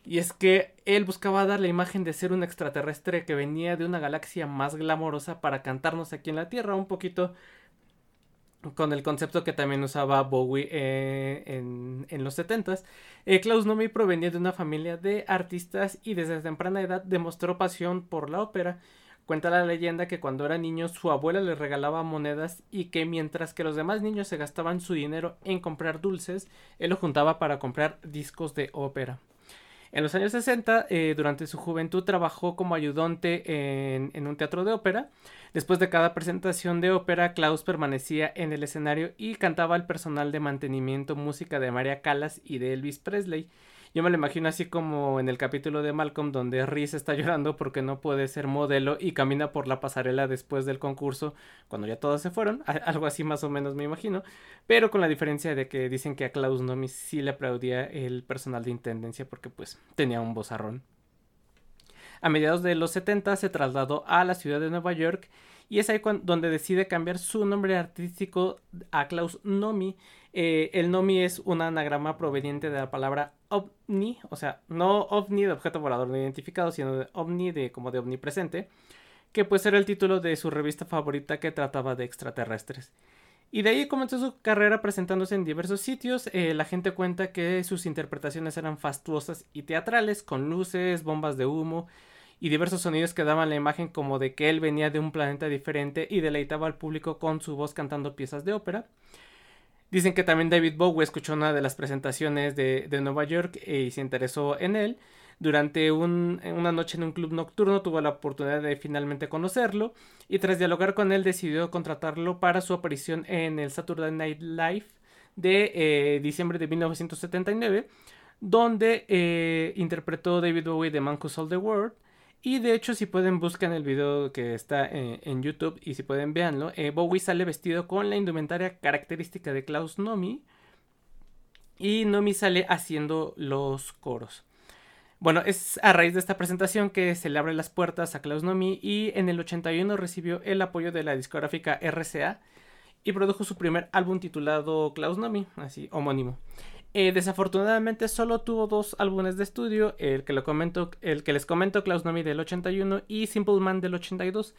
Y es que él buscaba dar la imagen de ser un extraterrestre que venía de una galaxia más glamorosa para cantarnos aquí en la Tierra, un poquito con el concepto que también usaba Bowie eh, en, en, los 70s. Eh, Klaus Nomi provenía de una familia de artistas y desde temprana edad demostró pasión por la ópera. Cuenta la leyenda que cuando era niño su abuela le regalaba monedas y que mientras que los demás niños se gastaban su dinero en comprar dulces, él lo juntaba para comprar discos de ópera. En los años 60, eh, durante su juventud, trabajó como ayudante en, un teatro de ópera. Después de cada presentación de ópera, Klaus permanecía en el escenario y cantaba al personal de mantenimiento música de María Callas y de Elvis Presley. Yo me lo imagino así como en el capítulo de Malcolm donde Reese está llorando porque no puede ser modelo y camina por la pasarela después del concurso cuando ya todos se fueron, algo así más o menos me imagino, pero con la diferencia de que dicen que a Klaus Nomi sí le aplaudía el personal de intendencia porque pues tenía un bozarrón. A mediados de los 70 se trasladó a la ciudad de Nueva York y es ahí donde decide cambiar su nombre artístico a Klaus Nomi. Eh, el Nomi es un anagrama proveniente de la palabra ovni, o sea, no ovni de objeto volador no identificado, sino de ovni de como de omnipresente, que pues era el título de su revista favorita que trataba de extraterrestres. Y de ahí comenzó su carrera presentándose en diversos sitios. Eh, la gente cuenta que sus interpretaciones eran fastuosas y teatrales, con luces, bombas de humo y diversos sonidos que daban la imagen como de que él venía de un planeta diferente y deleitaba al público con su voz cantando piezas de ópera. Dicen que también David Bowie escuchó una de las presentaciones de, Nueva York y se interesó en él. Durante una noche en un club nocturno tuvo la oportunidad de finalmente conocerlo y tras dialogar con él decidió contratarlo para su aparición en el Saturday Night Live de eh, diciembre de 1979, donde eh, interpretó David Bowie de Man Who Sold the World y de hecho, si pueden, buscan el video que está eh, en YouTube y si pueden, véanlo. Eh, Bowie sale vestido con la indumentaria característica de Klaus Nomi. Y Nomi sale haciendo los coros. Bueno, es a raíz de esta presentación que se le abre las puertas a Klaus Nomi y en el 81 recibió el apoyo de la discográfica RCA y produjo su primer álbum titulado Klaus Nomi, así homónimo. Eh, desafortunadamente solo tuvo dos álbumes de estudio, el que, les comento, Klaus Nomi del 81 y Simple Man del 82,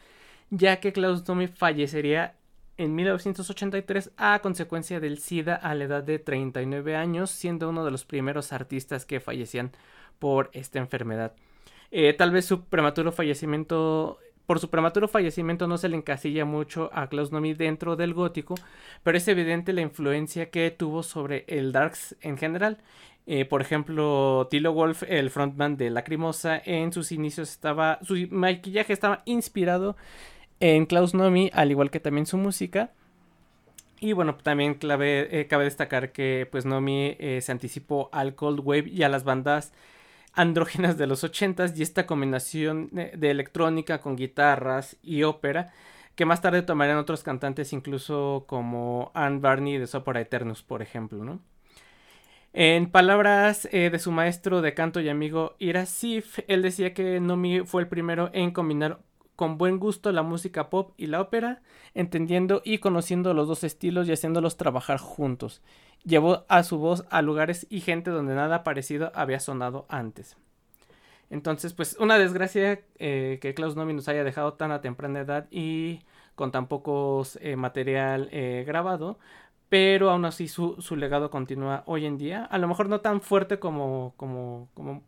ya que Klaus Nomi fallecería en 1983 a consecuencia del SIDA a la edad de 39 años, siendo uno de los primeros artistas que fallecían por esta enfermedad. Eh, tal vez su prematuro fallecimiento por su prematuro fallecimiento no se le encasilla mucho a Klaus Nomi dentro del gótico, pero es evidente la influencia que tuvo sobre el Darks en general. Eh, por ejemplo, Tilo Wolf, el frontman de Lacrimosa, en sus inicios estaba. su maquillaje estaba inspirado en Klaus Nomi, al igual que también su música. Y bueno, también clave, eh, cabe destacar que pues Nomi eh, se anticipó al Cold Wave y a las bandas andrógenas de los 80 y esta combinación de electrónica con guitarras y ópera que más tarde tomarían otros cantantes incluso como Anne Barney de Sopora Eternus, por ejemplo, ¿no? En palabras eh, de su maestro de canto y amigo Ira Sif, él decía que Nomi fue el primero en combinar con buen gusto la música pop y la ópera, entendiendo y conociendo los dos estilos y haciéndolos trabajar juntos. Llevó a su voz a lugares y gente donde nada parecido había sonado antes. Entonces, pues una desgracia eh, que Klaus Nomi nos haya dejado tan a temprana edad y con tan poco eh, material eh, grabado, pero aún así su, su, legado continúa hoy en día. A lo mejor no tan fuerte como, como, como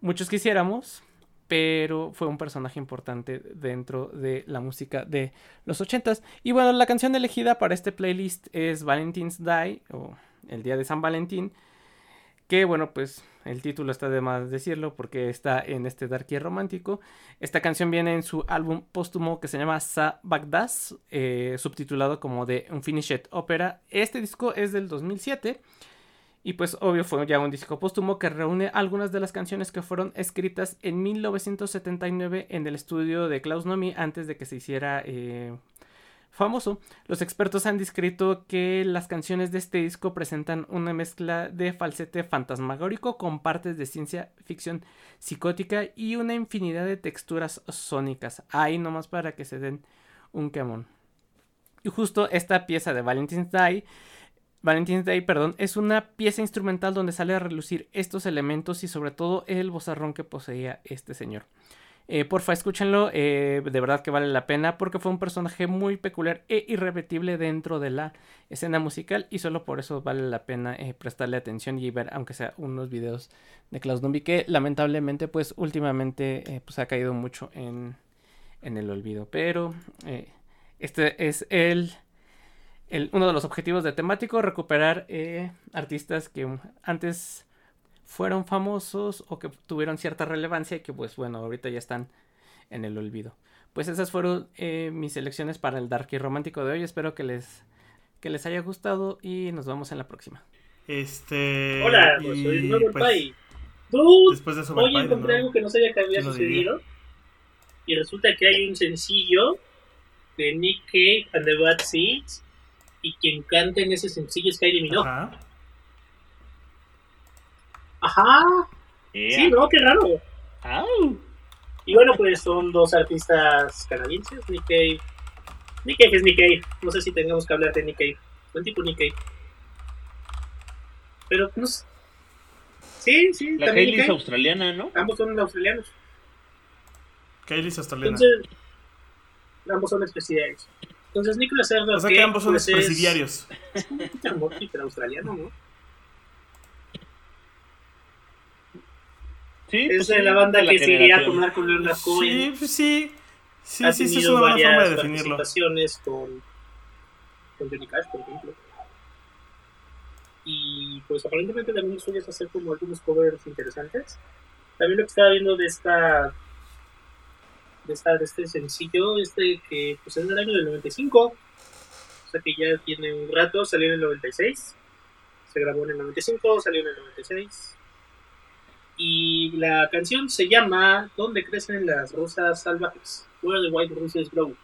muchos quisiéramos, pero fue un personaje importante dentro de la música de los ochentas. Y bueno, la canción elegida para este playlist es Valentine's Day, o el Día de San Valentín, que bueno, pues el título está de más decirlo porque está en este darky romántico. Esta canción viene en su álbum póstumo que se llama Sa Bagdas, eh, subtitulado como The Unfinished Opera. Este disco es del 2007 y pues obvio fue ya un disco póstumo que reúne algunas de las canciones que fueron escritas en 1979 en el estudio de Klaus Nomi antes de que se hiciera eh, famoso. Los expertos han descrito que las canciones de este disco presentan una mezcla de falsete fantasmagórico con partes de ciencia ficción psicótica y una infinidad de texturas sónicas. Ahí nomás para que se den un quemón. Y justo esta pieza de Valentine's Day Valentine's Day, perdón, es una pieza instrumental donde sale a relucir estos elementos y sobre todo el bozarrón que poseía este señor. Eh, porfa, escúchenlo, eh, de verdad que vale la pena porque fue un personaje muy peculiar e irrepetible dentro de la escena musical y solo por eso vale la pena eh, prestarle atención y ver, aunque sea unos videos de Klaus Numbi que lamentablemente pues últimamente pues ha caído mucho en, en el olvido. Pero este es el uno de los objetivos de temático, recuperar eh, artistas que antes fueron famosos o que tuvieron cierta relevancia y que pues bueno, ahorita ya están en el olvido. Pues esas fueron eh, mis selecciones para el Darky Romántico de hoy. Espero que les, que les haya gustado y nos vemos en la próxima. Este. Hola, pues soy el nuevo pues, después de eso, hoy encontré algo que no sabía que había sucedido. Y resulta que hay un sencillo de Nick Cave and the Bad Seeds y quien canta en ese sencillo es Kylie Minogue. Ajá. Ajá. Sí, ¿no? Qué raro. Y bueno, pues son dos artistas canadienses, Nick Cave. Nick Cave es Nick Cave. No sé si tengamos que hablar de Nick Cave. Buen tipo Nick Cave. Pero no sé. Sí, sí. La Kylie es australiana, ¿no? Ambos son australianos. Kylie es australiana. Entonces, ambos son especiales. Entonces Nicolas Serra. O sea que ambos son pues, presidiarios. Es, australiano, ¿no? Sí, es pues de la banda que se iría a tomar con Leonard Cohen. Sí, pues sí. Sí, ha sí, sí, es una buena forma de definirlo. con, con Johnny Cash, por ejemplo. Y pues aparentemente también sueles hacer como algunos covers interesantes. También lo que estaba viendo de esta de, esta, de este sencillo, este que pues es del año del 95, o sea que ya tiene un rato, salió en el 96, se grabó en el 95, salió en el 96. Y la canción se llama ¿Dónde crecen las rosas salvajes? Where the White Roses Grow.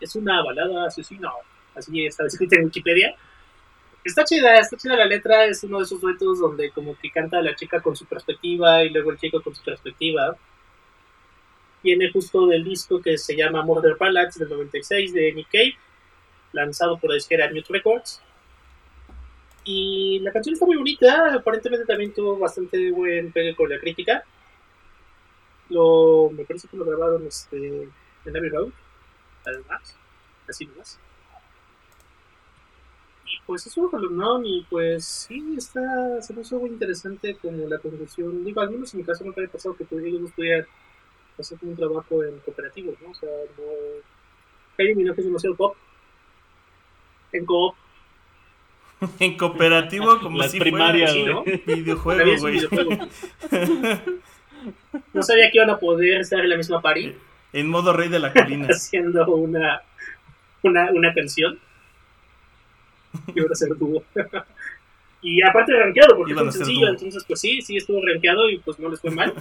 Es una balada asesina, así está escrita en Wikipedia. Está chida, está chida la letra, es uno de esos duetos donde como que canta la chica con su perspectiva y luego el chico con su perspectiva viene justo del disco que se llama Murder Ballads del 96 de Nick Cave, lanzado por la disquera Mute Records. Y la canción está muy bonita, aparentemente también tuvo bastante buen pegue con la crítica. Lo, me parece que lo grabaron este, en Abbey Road, además, así nomás. Y pues es un columnón y pues sí, está, se puso muy interesante como la conducción. Digo, al menos en mi caso me había pasado que ellos no estudiar hacer un trabajo en cooperativos, ¿no? O sea, no... Kylie Minogue es demasiado pop. En coop. en cooperativo como Las si primarias, fuera ¿no? videojuego, güey. no sabía que iban a poder estar en la misma party. En modo rey de la colina. haciendo una, una, una canción. Y ahora se lo tuvo. y aparte rankeado, porque fue sencillo, entonces pues sí, sí estuvo rankeado y pues no les fue mal.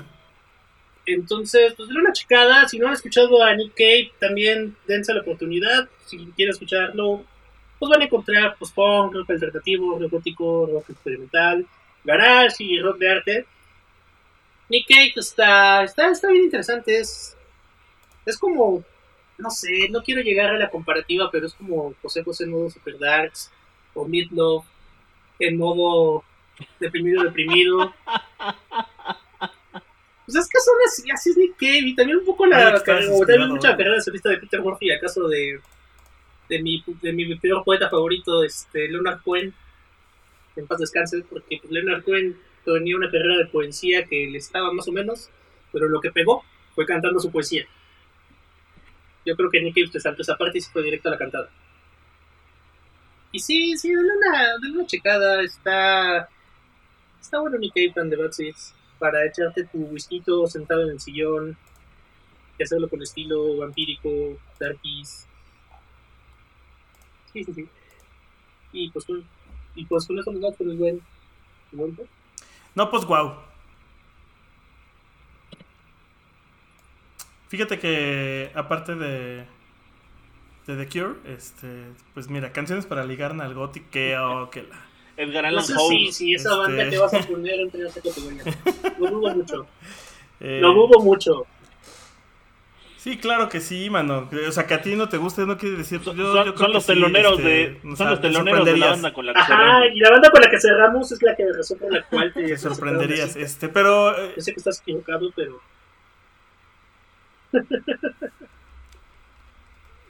Entonces, pues denle una checada. Si no han escuchado a Nick Cave, también dense la oportunidad. Si quieren escucharlo, pues van a encontrar pues, punk, rock alternativo, rock gótico, rock experimental, garage y rock de arte. Nick Cave está, está, está bien interesante. Es, es como, no sé, no quiero llegar a la comparativa, pero es como José José en modo Super Darks o Midlove en modo deprimido, deprimido. Pues es que son así, así es Nick Cave y también un poco la, también mucha carrera de solista de Peter Murphy, acaso de, de, mi, de mi peor poeta favorito, este, Leonard Cohen, en paz descanse, porque pues, Leonard Cohen tenía una carrera de poesía que le estaba más o menos, pero lo que pegó fue cantando su poesía. Yo creo que Nick Cave te saltó esa parte y se fue directo a la cantada. Y sí, sí, dale una, una checada, está... Está bueno Nick Cave and the Bad Seeds para echarte tu whisky sentado en el sillón y hacerlo con estilo vampírico, darkies. Sí, sí, sí. Y pues, y pues con eso nos vamos con el buen momento. No, pues wow. Fíjate que aparte de de The Cure, este, pues mira, canciones para ligar al gotiqueo, que la Edgar Allan no sé si, si, esa banda este... que vas a poner entre esa categoría. Lo dudo mucho. Eh... Lo dudo mucho. Sí, claro que sí, mano. O sea, que a ti no te guste no quiere decir... Son, yo- son- yo creo son que los sí, teloneros este, de o son sea, los te teloneros de la banda con la que Ajá, cerramos. y la banda con la que cerramos es la que razón por la cual te, Te te sorprenderías. Este, pero... eh, Yo sé que estás equivocado, pero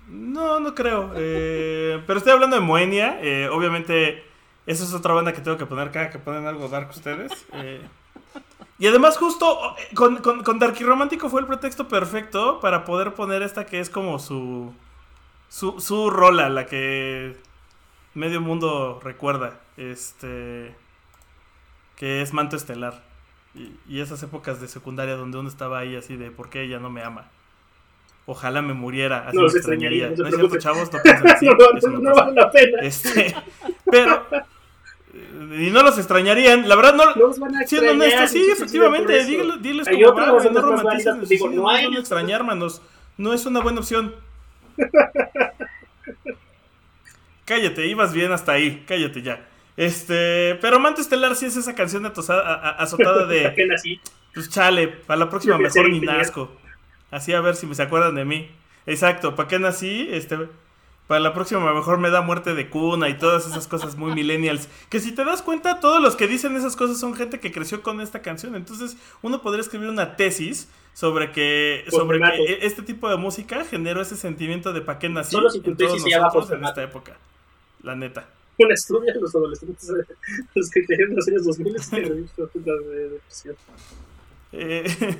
No, no creo. Eh, pero estoy hablando de Moenia. eh, obviamente, esa es otra banda que tengo que poner cada que ponen algo dark ustedes. eh. y además, justo eh, con, con, con Darky Romántico fue el pretexto perfecto para poder poner esta que es como su. Su, su rola, la que medio mundo recuerda. Este. Que es Manto Estelar. Y, y esas épocas de secundaria donde uno estaba ahí así de por qué ella no me ama. Ojalá me muriera, así No me extrañaría. ¿No no es cierto, chavos? No piensen así. no, no. Este, pero. Y no los extrañarían. La verdad, no. Los van a Siendo extrañar, honesto, sí, efectivamente. diles Hay cómo otras va, no romanticen digo, no no hay- van a extrañar, manos. No es una buena opción. Cállate, ibas bien hasta ahí. Cállate ya. Este, pero Manto Estelar sí es esa canción atosa- a- a- azotada de. Pues chale, para la próxima mejor ni nazco. Así a ver si me se acuerdan de mí. Exacto, ¿para qué nací? Este, para la próxima mejor me da muerte de cuna y todas esas cosas muy millennials. Que si te das cuenta, todos los que dicen esas cosas son gente que creció con esta canción. Entonces, uno podría escribir una tesis sobre que, Pues sobre que e- este tipo de música generó ese sentimiento de para qué nací Solo si tu tesis se llama Pues en esta época. La neta. Un estudio de los adolescentes, eh, los que crecieron en los años 2000 es que reviven profundas de depresión. Eh,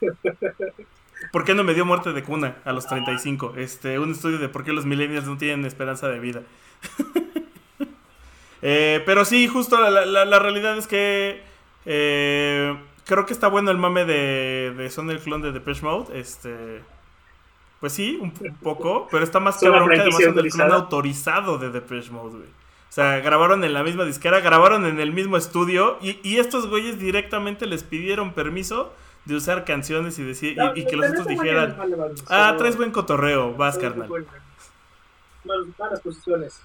¿Por qué no me dio muerte de cuna a los 35? Este, un estudio de por qué los millennials no tienen esperanza de vida. Eh, pero sí, justo la, la- la realidad es que eh, creo que está bueno el mame de, de Son el clon de Depeche Mode. Este, pues sí, un, un poco, pero está más cabrón que además son el clon autorizado de Depeche Mode, güey. O sea, grabaron en la misma disquera, grabaron en el mismo estudio y, y estos güeyes directamente les pidieron permiso de usar canciones y decir y, y que los otros dijeran, ah, traes buen cotorreo, vas, carnal. Malas, posiciones.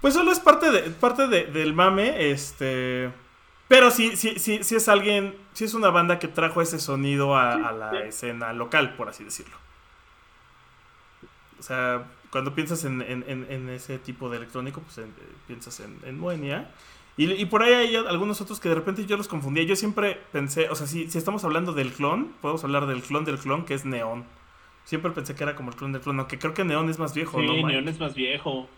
Pues solo es parte de parte de- del mame, este, pero sí, sí, sí, sí es alguien, sí es una banda que trajo ese sonido a, a la Sí. escena local, por así decirlo. O sea, cuando piensas en, en- en- en ese tipo de electrónico, pues eh, piensas en, en Moenia. Y, y por ahí hay algunos otros que de repente yo los confundía. Yo siempre pensé, o sea, si, si estamos hablando del clon, podemos hablar del clon del clon, que es Neon. Siempre pensé que era como el clon del clon, aunque creo que Neon es más viejo, Sí, ¿no? Neon es más viejo.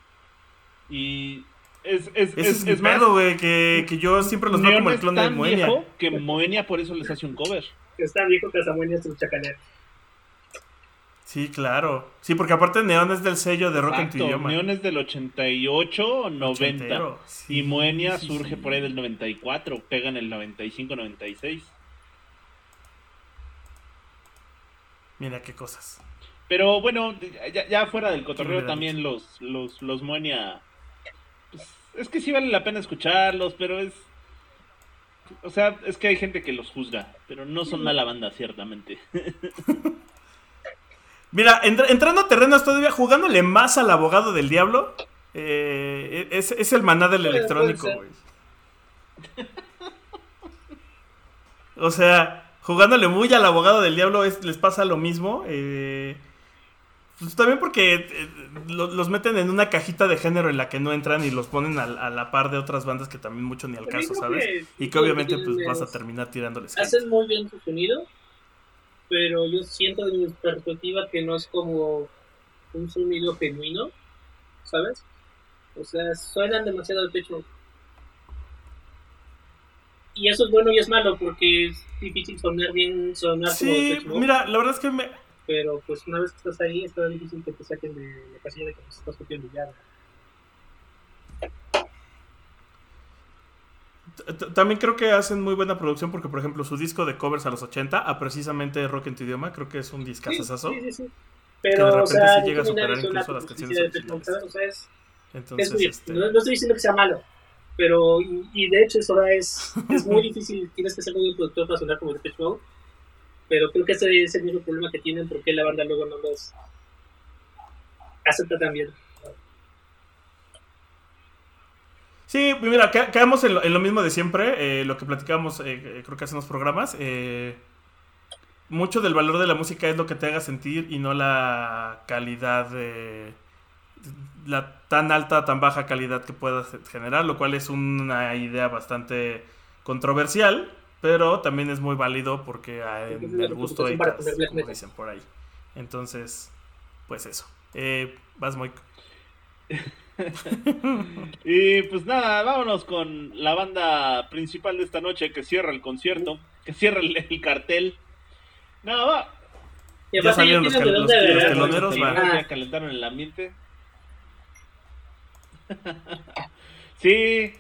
Y es, es, Ese es, es, es más, pedo, güey, que, que yo siempre los veo Neon como el clon de Moenia. viejo que Moenia por eso les hace un cover. Está viejo que Samuel es un chacanero. Sí, claro. Sí, porque aparte Neon es del sello de Rock en tu Exacto, idioma. Neon es del 88 o 90. Ochentero, sí, y Moenia sí, surge sí. por ahí del 94, pega en el 95-96. Mira qué cosas. Pero bueno, ya, ya fuera del cotorreo también los, los, los Moenia. pues, es que sí vale la pena escucharlos, pero es. O sea, es que hay gente que los juzga, pero no son mala banda, ciertamente. Mira, entra- entrando a terrenos todavía, jugándole más al abogado del diablo, eh, es, es el maná del electrónico, güey. O sea, jugándole muy al abogado del diablo es- les pasa lo mismo. eh, pues también porque eh, lo- los meten en una cajita de género en la que no entran y los ponen a, la par de otras bandas que también mucho ni al caso, ¿sabes? que- Y que obviamente pues vas a terminar tirándoles. Hacen muy bien su sonido, pero yo siento de mi perspectiva que no es como un sonido genuino, ¿sabes? O sea, suenan demasiado al pecho. Y eso es bueno y es malo porque es difícil sonar bien, sonar como Sí, Mode, mira, la verdad es que me, pero pues una vez que estás ahí está difícil que te saquen de la casilla de que nos estás copiando ya. También creo que hacen muy buena producción porque, por ejemplo, su disco de covers a los 80, a precisamente Rock en tu idioma, creo que es un discazazazo. sí, sí, sí. Que de Pero, o repente sea, sí llega a superar incluso las canciones originales. O sea, es, Entonces, es este, no, no estoy diciendo que sea malo, pero y, y de hecho eso ahora es, es muy difícil, tienes que ser muy productor para sonar como Depeche Mode, pero creo que ese es el mismo problema que tienen porque la banda luego no los acepta tan bien. Sí, Sí, mira, ca- caemos en lo, en lo mismo de siempre, eh, lo que platicamos, eh, eh, creo que hace unos programas. eh, mucho del valor de la música es lo que te haga sentir y no la calidad de... la tan alta, tan baja calidad que puedas generar, lo cual es una idea bastante controversial, pero también es muy válido porque ah, en la el gusto hay como dicen por ahí. Entonces, pues eso. Eh, vas muy... Y pues nada, vámonos con la banda principal de esta noche que cierra el concierto, que cierra el, el cartel. Nada, va. Ya salieron los de cal- los- teloneros, ya calentaron el ambiente. sí,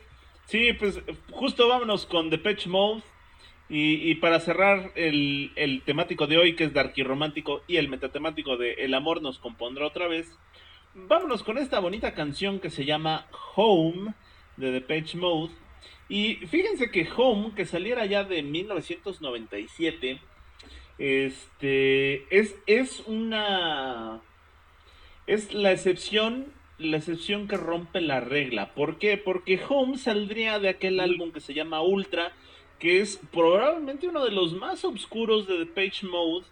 sí, pues justo vámonos con Depeche Mode. Y, y para cerrar el, el temático de hoy, que es Darky Romántico, y el metatemático de El amor nos compondrá otra vez, vámonos con esta bonita canción que se llama Home de Depeche Mode. Y fíjense que Home, que saliera ya de 1997, este es, es una es la excepción la excepción que rompe la regla. ¿Por qué? Porque Home saldría de aquel álbum que se llama Ultra, que es probablemente uno de los más oscuros de Depeche Mode,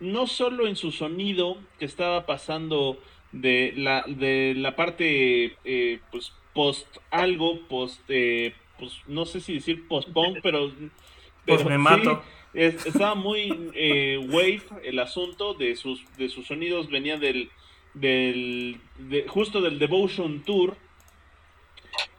no solo en su sonido, que estaba pasando de la, de la parte eh, pues post algo, post eh, pues no sé si decir post punk, pero, Pues pero me sí, mato. es- estaba muy eh, wave el asunto de sus de sus sonidos venía del del de- justo del Devotion Tour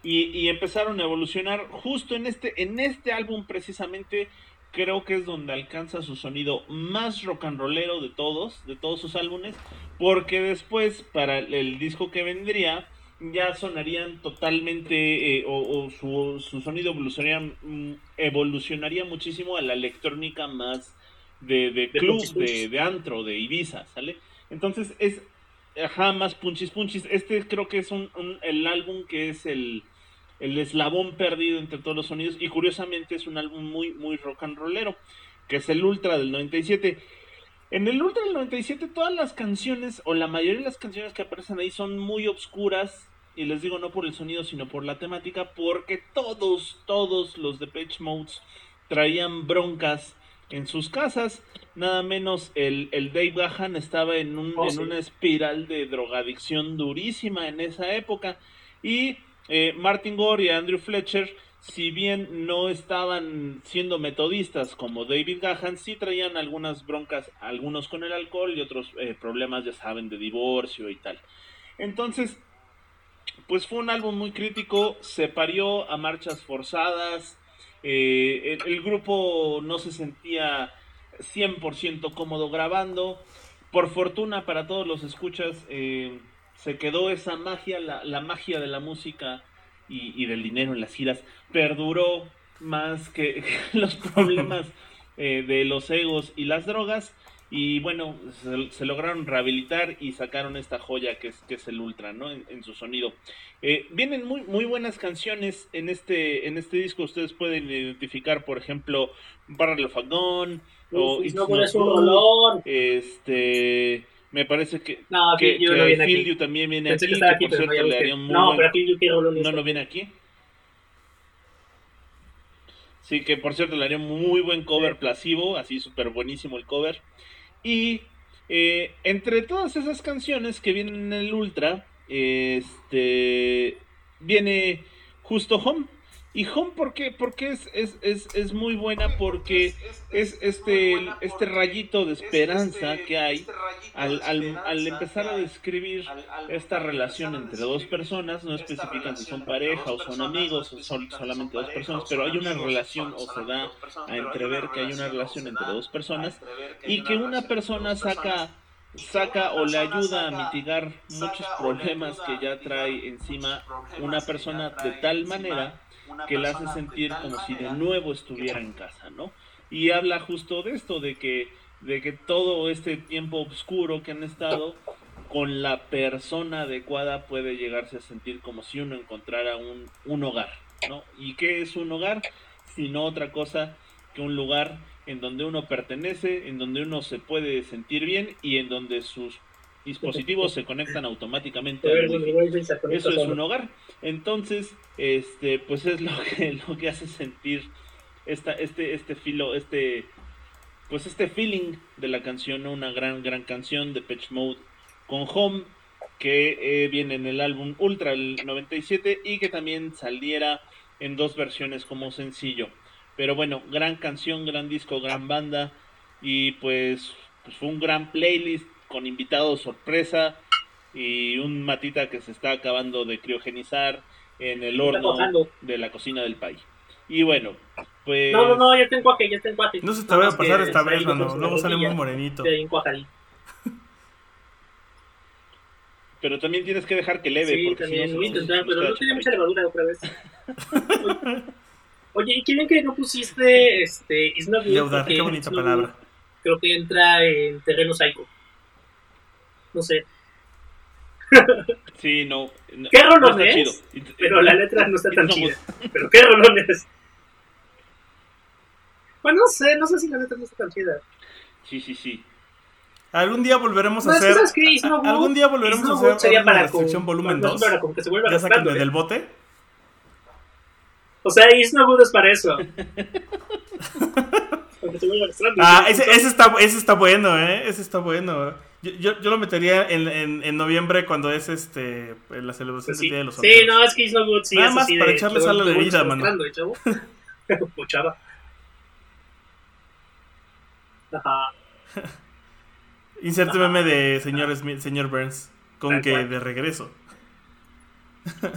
y, y empezaron a evolucionar justo en este en este álbum precisamente creo que es donde alcanza su sonido más rock and rollero de todos de todos sus álbumes porque después para el, disco que vendría ya sonarían totalmente eh, o, o su, su sonido evolucionaría, mm, evolucionaría muchísimo a la electrónica más de, de club, de, de antro, de Ibiza, ¿sale? Entonces es, ajá, más punchis punchis. Este creo que es un, un- el álbum que es el, el eslabón perdido entre todos los sonidos y curiosamente es un álbum muy, muy rock and rollero, que es el Ultra del 97. En el Ultra del 97 todas las canciones, o la mayoría de las canciones que aparecen ahí son muy obscuras, y les digo no por el sonido, sino por la temática, porque todos, todos los Depeche Modes traían broncas en sus casas, nada menos el, el Dave Gahan estaba en, un, Oh, en sí. una espiral de drogadicción durísima en esa época, y eh, Martin Gore y Andrew Fletcher si bien no estaban siendo metodistas como David Gahan, sí traían algunas broncas, algunos con el alcohol y otros eh, problemas, ya saben, de divorcio y tal. Entonces, pues fue un álbum muy crítico, se parió a marchas forzadas, eh, el, grupo no se sentía 100% cómodo grabando, por fortuna para todos los escuchas, eh, se quedó esa magia, la, la magia de la música y, y del dinero en las giras perduró más que los problemas eh, de los egos y las drogas. Y bueno, se, se lograron rehabilitar y sacaron esta joya que es, que es el Ultra, ¿no? En, en su sonido. Eh, vienen muy, muy buenas canciones en este, en este disco. Ustedes pueden identificar, por ejemplo, Barrel of a Gun o It's no rolón. Este, me parece que, No, que, que no viene aquí. También viene Pensé aquí, que estaba que aquí, por pero no, cierto ya le un muy No, buen- pero no, no viene aquí. Sí, que por cierto le haría un muy buen cover plasivo, así súper buenísimo el cover. Y eh, entre todas esas canciones que vienen en el Ultra, este viene justo Home. ¿Y Home por qué? Porque es, es, es, es muy buena porque es este, este rayito de esperanza que hay al, al, al empezar a describir esta relación entre dos personas, no especifican si son pareja o son amigos o son solamente dos personas, pero hay una relación o se da a entrever que hay una relación entre dos personas y que una persona saca saca o le ayuda a mitigar muchos problemas que ya trae encima una persona de tal manera que la hace sentir como si de nuevo estuviera en casa, ¿no? Y habla justo de esto, de que, de que todo este tiempo oscuro que han estado con la persona adecuada puede llegarse a sentir como si uno encontrara un, un hogar, ¿no? ¿Y qué es un hogar? Sino otra cosa que un lugar en donde uno pertenece, en donde uno se puede sentir bien y en donde sus dispositivos se conectan automáticamente al Wi-Fi. Eso es un hogar. Entonces, este, pues es lo que, lo que hace sentir esta, este, este filo, este, pues este feeling de la canción, una gran, gran canción de Pitch Mode con Home, que eh, viene en el álbum Ultra el 97 y que también saliera en dos versiones como sencillo. Pero bueno, gran canción, gran disco, gran banda y pues, pues fue un gran playlist con invitados sorpresa y un matita que se está acabando de criogenizar en el horno de la cocina del país. Y bueno, pues No, no, no, ya está en cuaje, ya está en cuaje. No se te vaya a pasar esta vez, mano. Luego sale muy morenito. pero también tienes que dejar que leve Sí, porque si no intentar, pero no tiene mucha levadura otra vez. Oye, ¿y quieren que no pusiste este It's Not? Leudar, qué bonita palabra. Creo que entra en terreno psycho. No sé. Sí, no. no- ¿Qué no rolón está es? chido. Pero la letra no está tan not chida. Pero qué rolones. Bueno, no sé, no sé si la letra no está tan chida. Sí, sí, sí. Algún día volveremos a No, es hacer. ¿sabes qué? Good- Algún día volveremos a hacer sería para restricción con- volumen no, 2. para con que se vuelva Ya sáquenme del bote. O sea, It's Not Good es para eso. Porque se vuelva arrastrando. Ah, ese, ese, está, ese está bueno, ¿eh? Ese está bueno. Yo, yo, yo lo metería en, en, en noviembre cuando es este la celebración Pues del sí. Día de los sí, Solteros. no, es que It's Not Good, sí, Nada más sí para de- echarle sal a la herida, mano. chava. Ajá. Inserte meme de señor, Smith- señor Burns con Tal que cual. de regreso.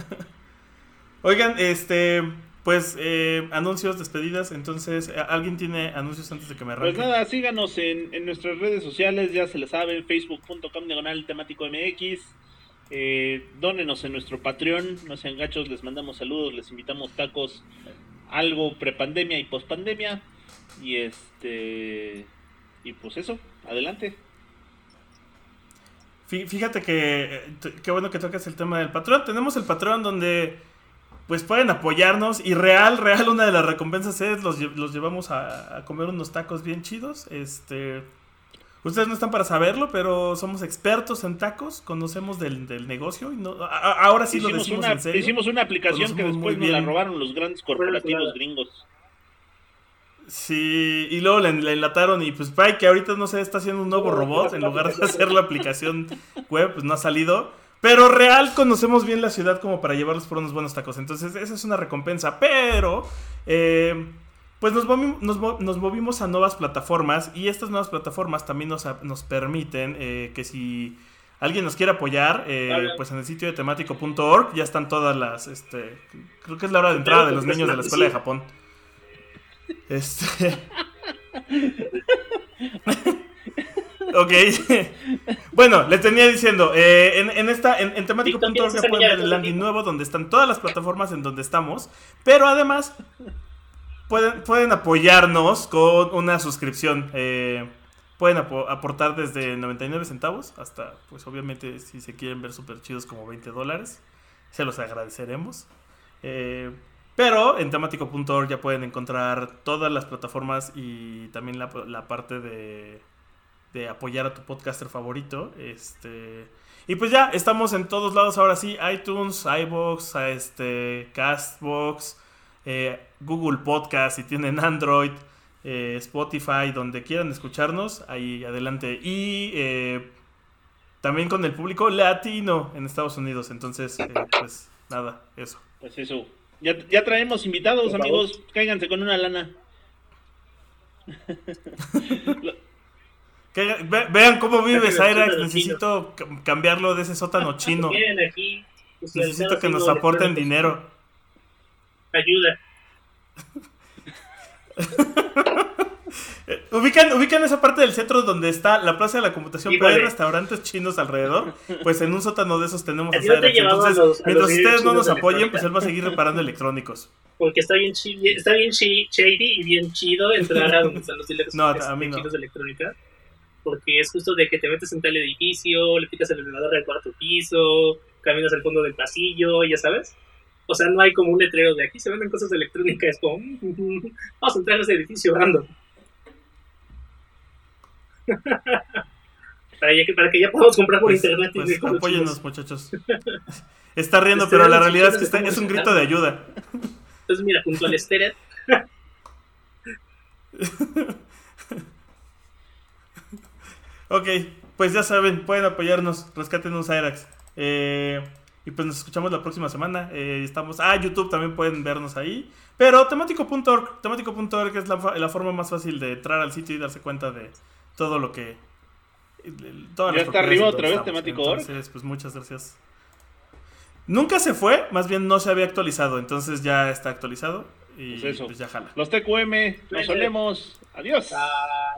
Oigan, este, pues eh, anuncios, despedidas. Entonces, ¿a- ¿alguien tiene anuncios antes de que me arranque? Pues nada, síganos en, en nuestras redes sociales, ya se les sabe, facebook.com diagonal temático MX. Eh, dónenos en nuestro Patreon, no sean gachos, les mandamos saludos, les invitamos tacos, algo prepandemia y pospandemia. Y este. Y pues eso, adelante. Fí- Fíjate que eh, qué bueno que tocas el tema del patrón. Tenemos el patrón donde pues pueden apoyarnos y real, real, una de las recompensas es los, los llevamos a, a comer unos tacos bien chidos. Este, ustedes no están para saberlo, pero somos expertos en tacos, conocemos del, del negocio y no, a- ahora sí lo hicimos, decimos una, en serio. hicimos una aplicación que después nos la robaron los grandes corporativos gringos. Sí, y luego le, le enlataron y pues Pike, que ahorita no sé, está haciendo un nuevo robot, en lugar de hacer la aplicación web, pues no ha salido. Pero real conocemos bien la ciudad como para llevarlos por unos buenos tacos. Entonces esa es una recompensa. Pero, eh, pues nos, movi- nos mo- nos movimos a nuevas plataformas y estas nuevas plataformas también nos, nos permiten eh, que si alguien nos quiere apoyar, eh, pues en el sitio de temático.org ya están todas las, este, creo que es la hora de entrada de los niños de la escuela de Japón. Este. ok. bueno, le tenía diciendo, eh, en, en esta, en, en temático.org pueden ver el landing nuevo donde están todas las plataformas en donde estamos, pero además pueden, pueden apoyarnos con una suscripción. eh, pueden apo- aportar desde 99 centavos hasta, pues obviamente, si se quieren ver súper chidos como 20 dólares, se los agradeceremos. Eh, pero en temático.org ya pueden encontrar todas las plataformas y también la, la parte de, de apoyar a tu podcaster favorito. Este, y pues ya, estamos en todos lados ahora sí, iTunes, iBox, este, Castbox, eh, Google Podcast si tienen Android, eh, Spotify, donde quieran escucharnos, ahí adelante. Y eh, también con el público latino en Estados Unidos. Entonces, eh, pues nada, eso. Pues eso. Ya, ya traemos invitados, amigos. Cáiganse con una lana. Que- ve- vean cómo Sáquenme Cyrax. chino. Necesito ca- cambiarlo de ese sótano chino. Bien, aquí. pues, Necesito que nos aporten dinero. Ayuda. Ubican, ubican esa parte del centro donde está la plaza de la computación, pero hay restaurantes chinos alrededor. Pues en un sótano de esos tenemos a ¿A ti no te Entonces, los- a mientras ustedes no nos apoyen, pues él va a seguir reparando electrónicos. Porque está bien, está bien shady y bien chido entrar a donde están los No, a mí no. chinos de electrónica. Porque es justo de que te metes en tal edificio, le picas el elevador al cuarto piso, caminas al fondo del pasillo, ya sabes. O sea, no hay como un letrero de aquí se venden cosas de electrónica. Es como, "Mm, vamos a entrar a ese edificio random. Para, ya que, para que ya podamos comprar por Pues, internet. y pues, apóyennos, chinos. muchachos. Está riendo, pero la realidad es que está- es un grito de ayuda. Entonces, mira, junto al Steret, Ok, pues ya saben, pueden apoyarnos, rescaten un Cyrax. Eh, y pues nos escuchamos la próxima semana. Eh, estamos. Ah, YouTube también pueden vernos ahí. Pero temático.org, temático.org es la, forma más fácil de entrar al sitio y darse cuenta de todo lo que. todas Ya está arriba otra vez temático.org. Entonces, pues muchas gracias. Nunca se fue, más bien no se había actualizado. Entonces ya está actualizado. Y Pues eso. pues ya jala. Los TQM, nos solemos. Adiós. ah,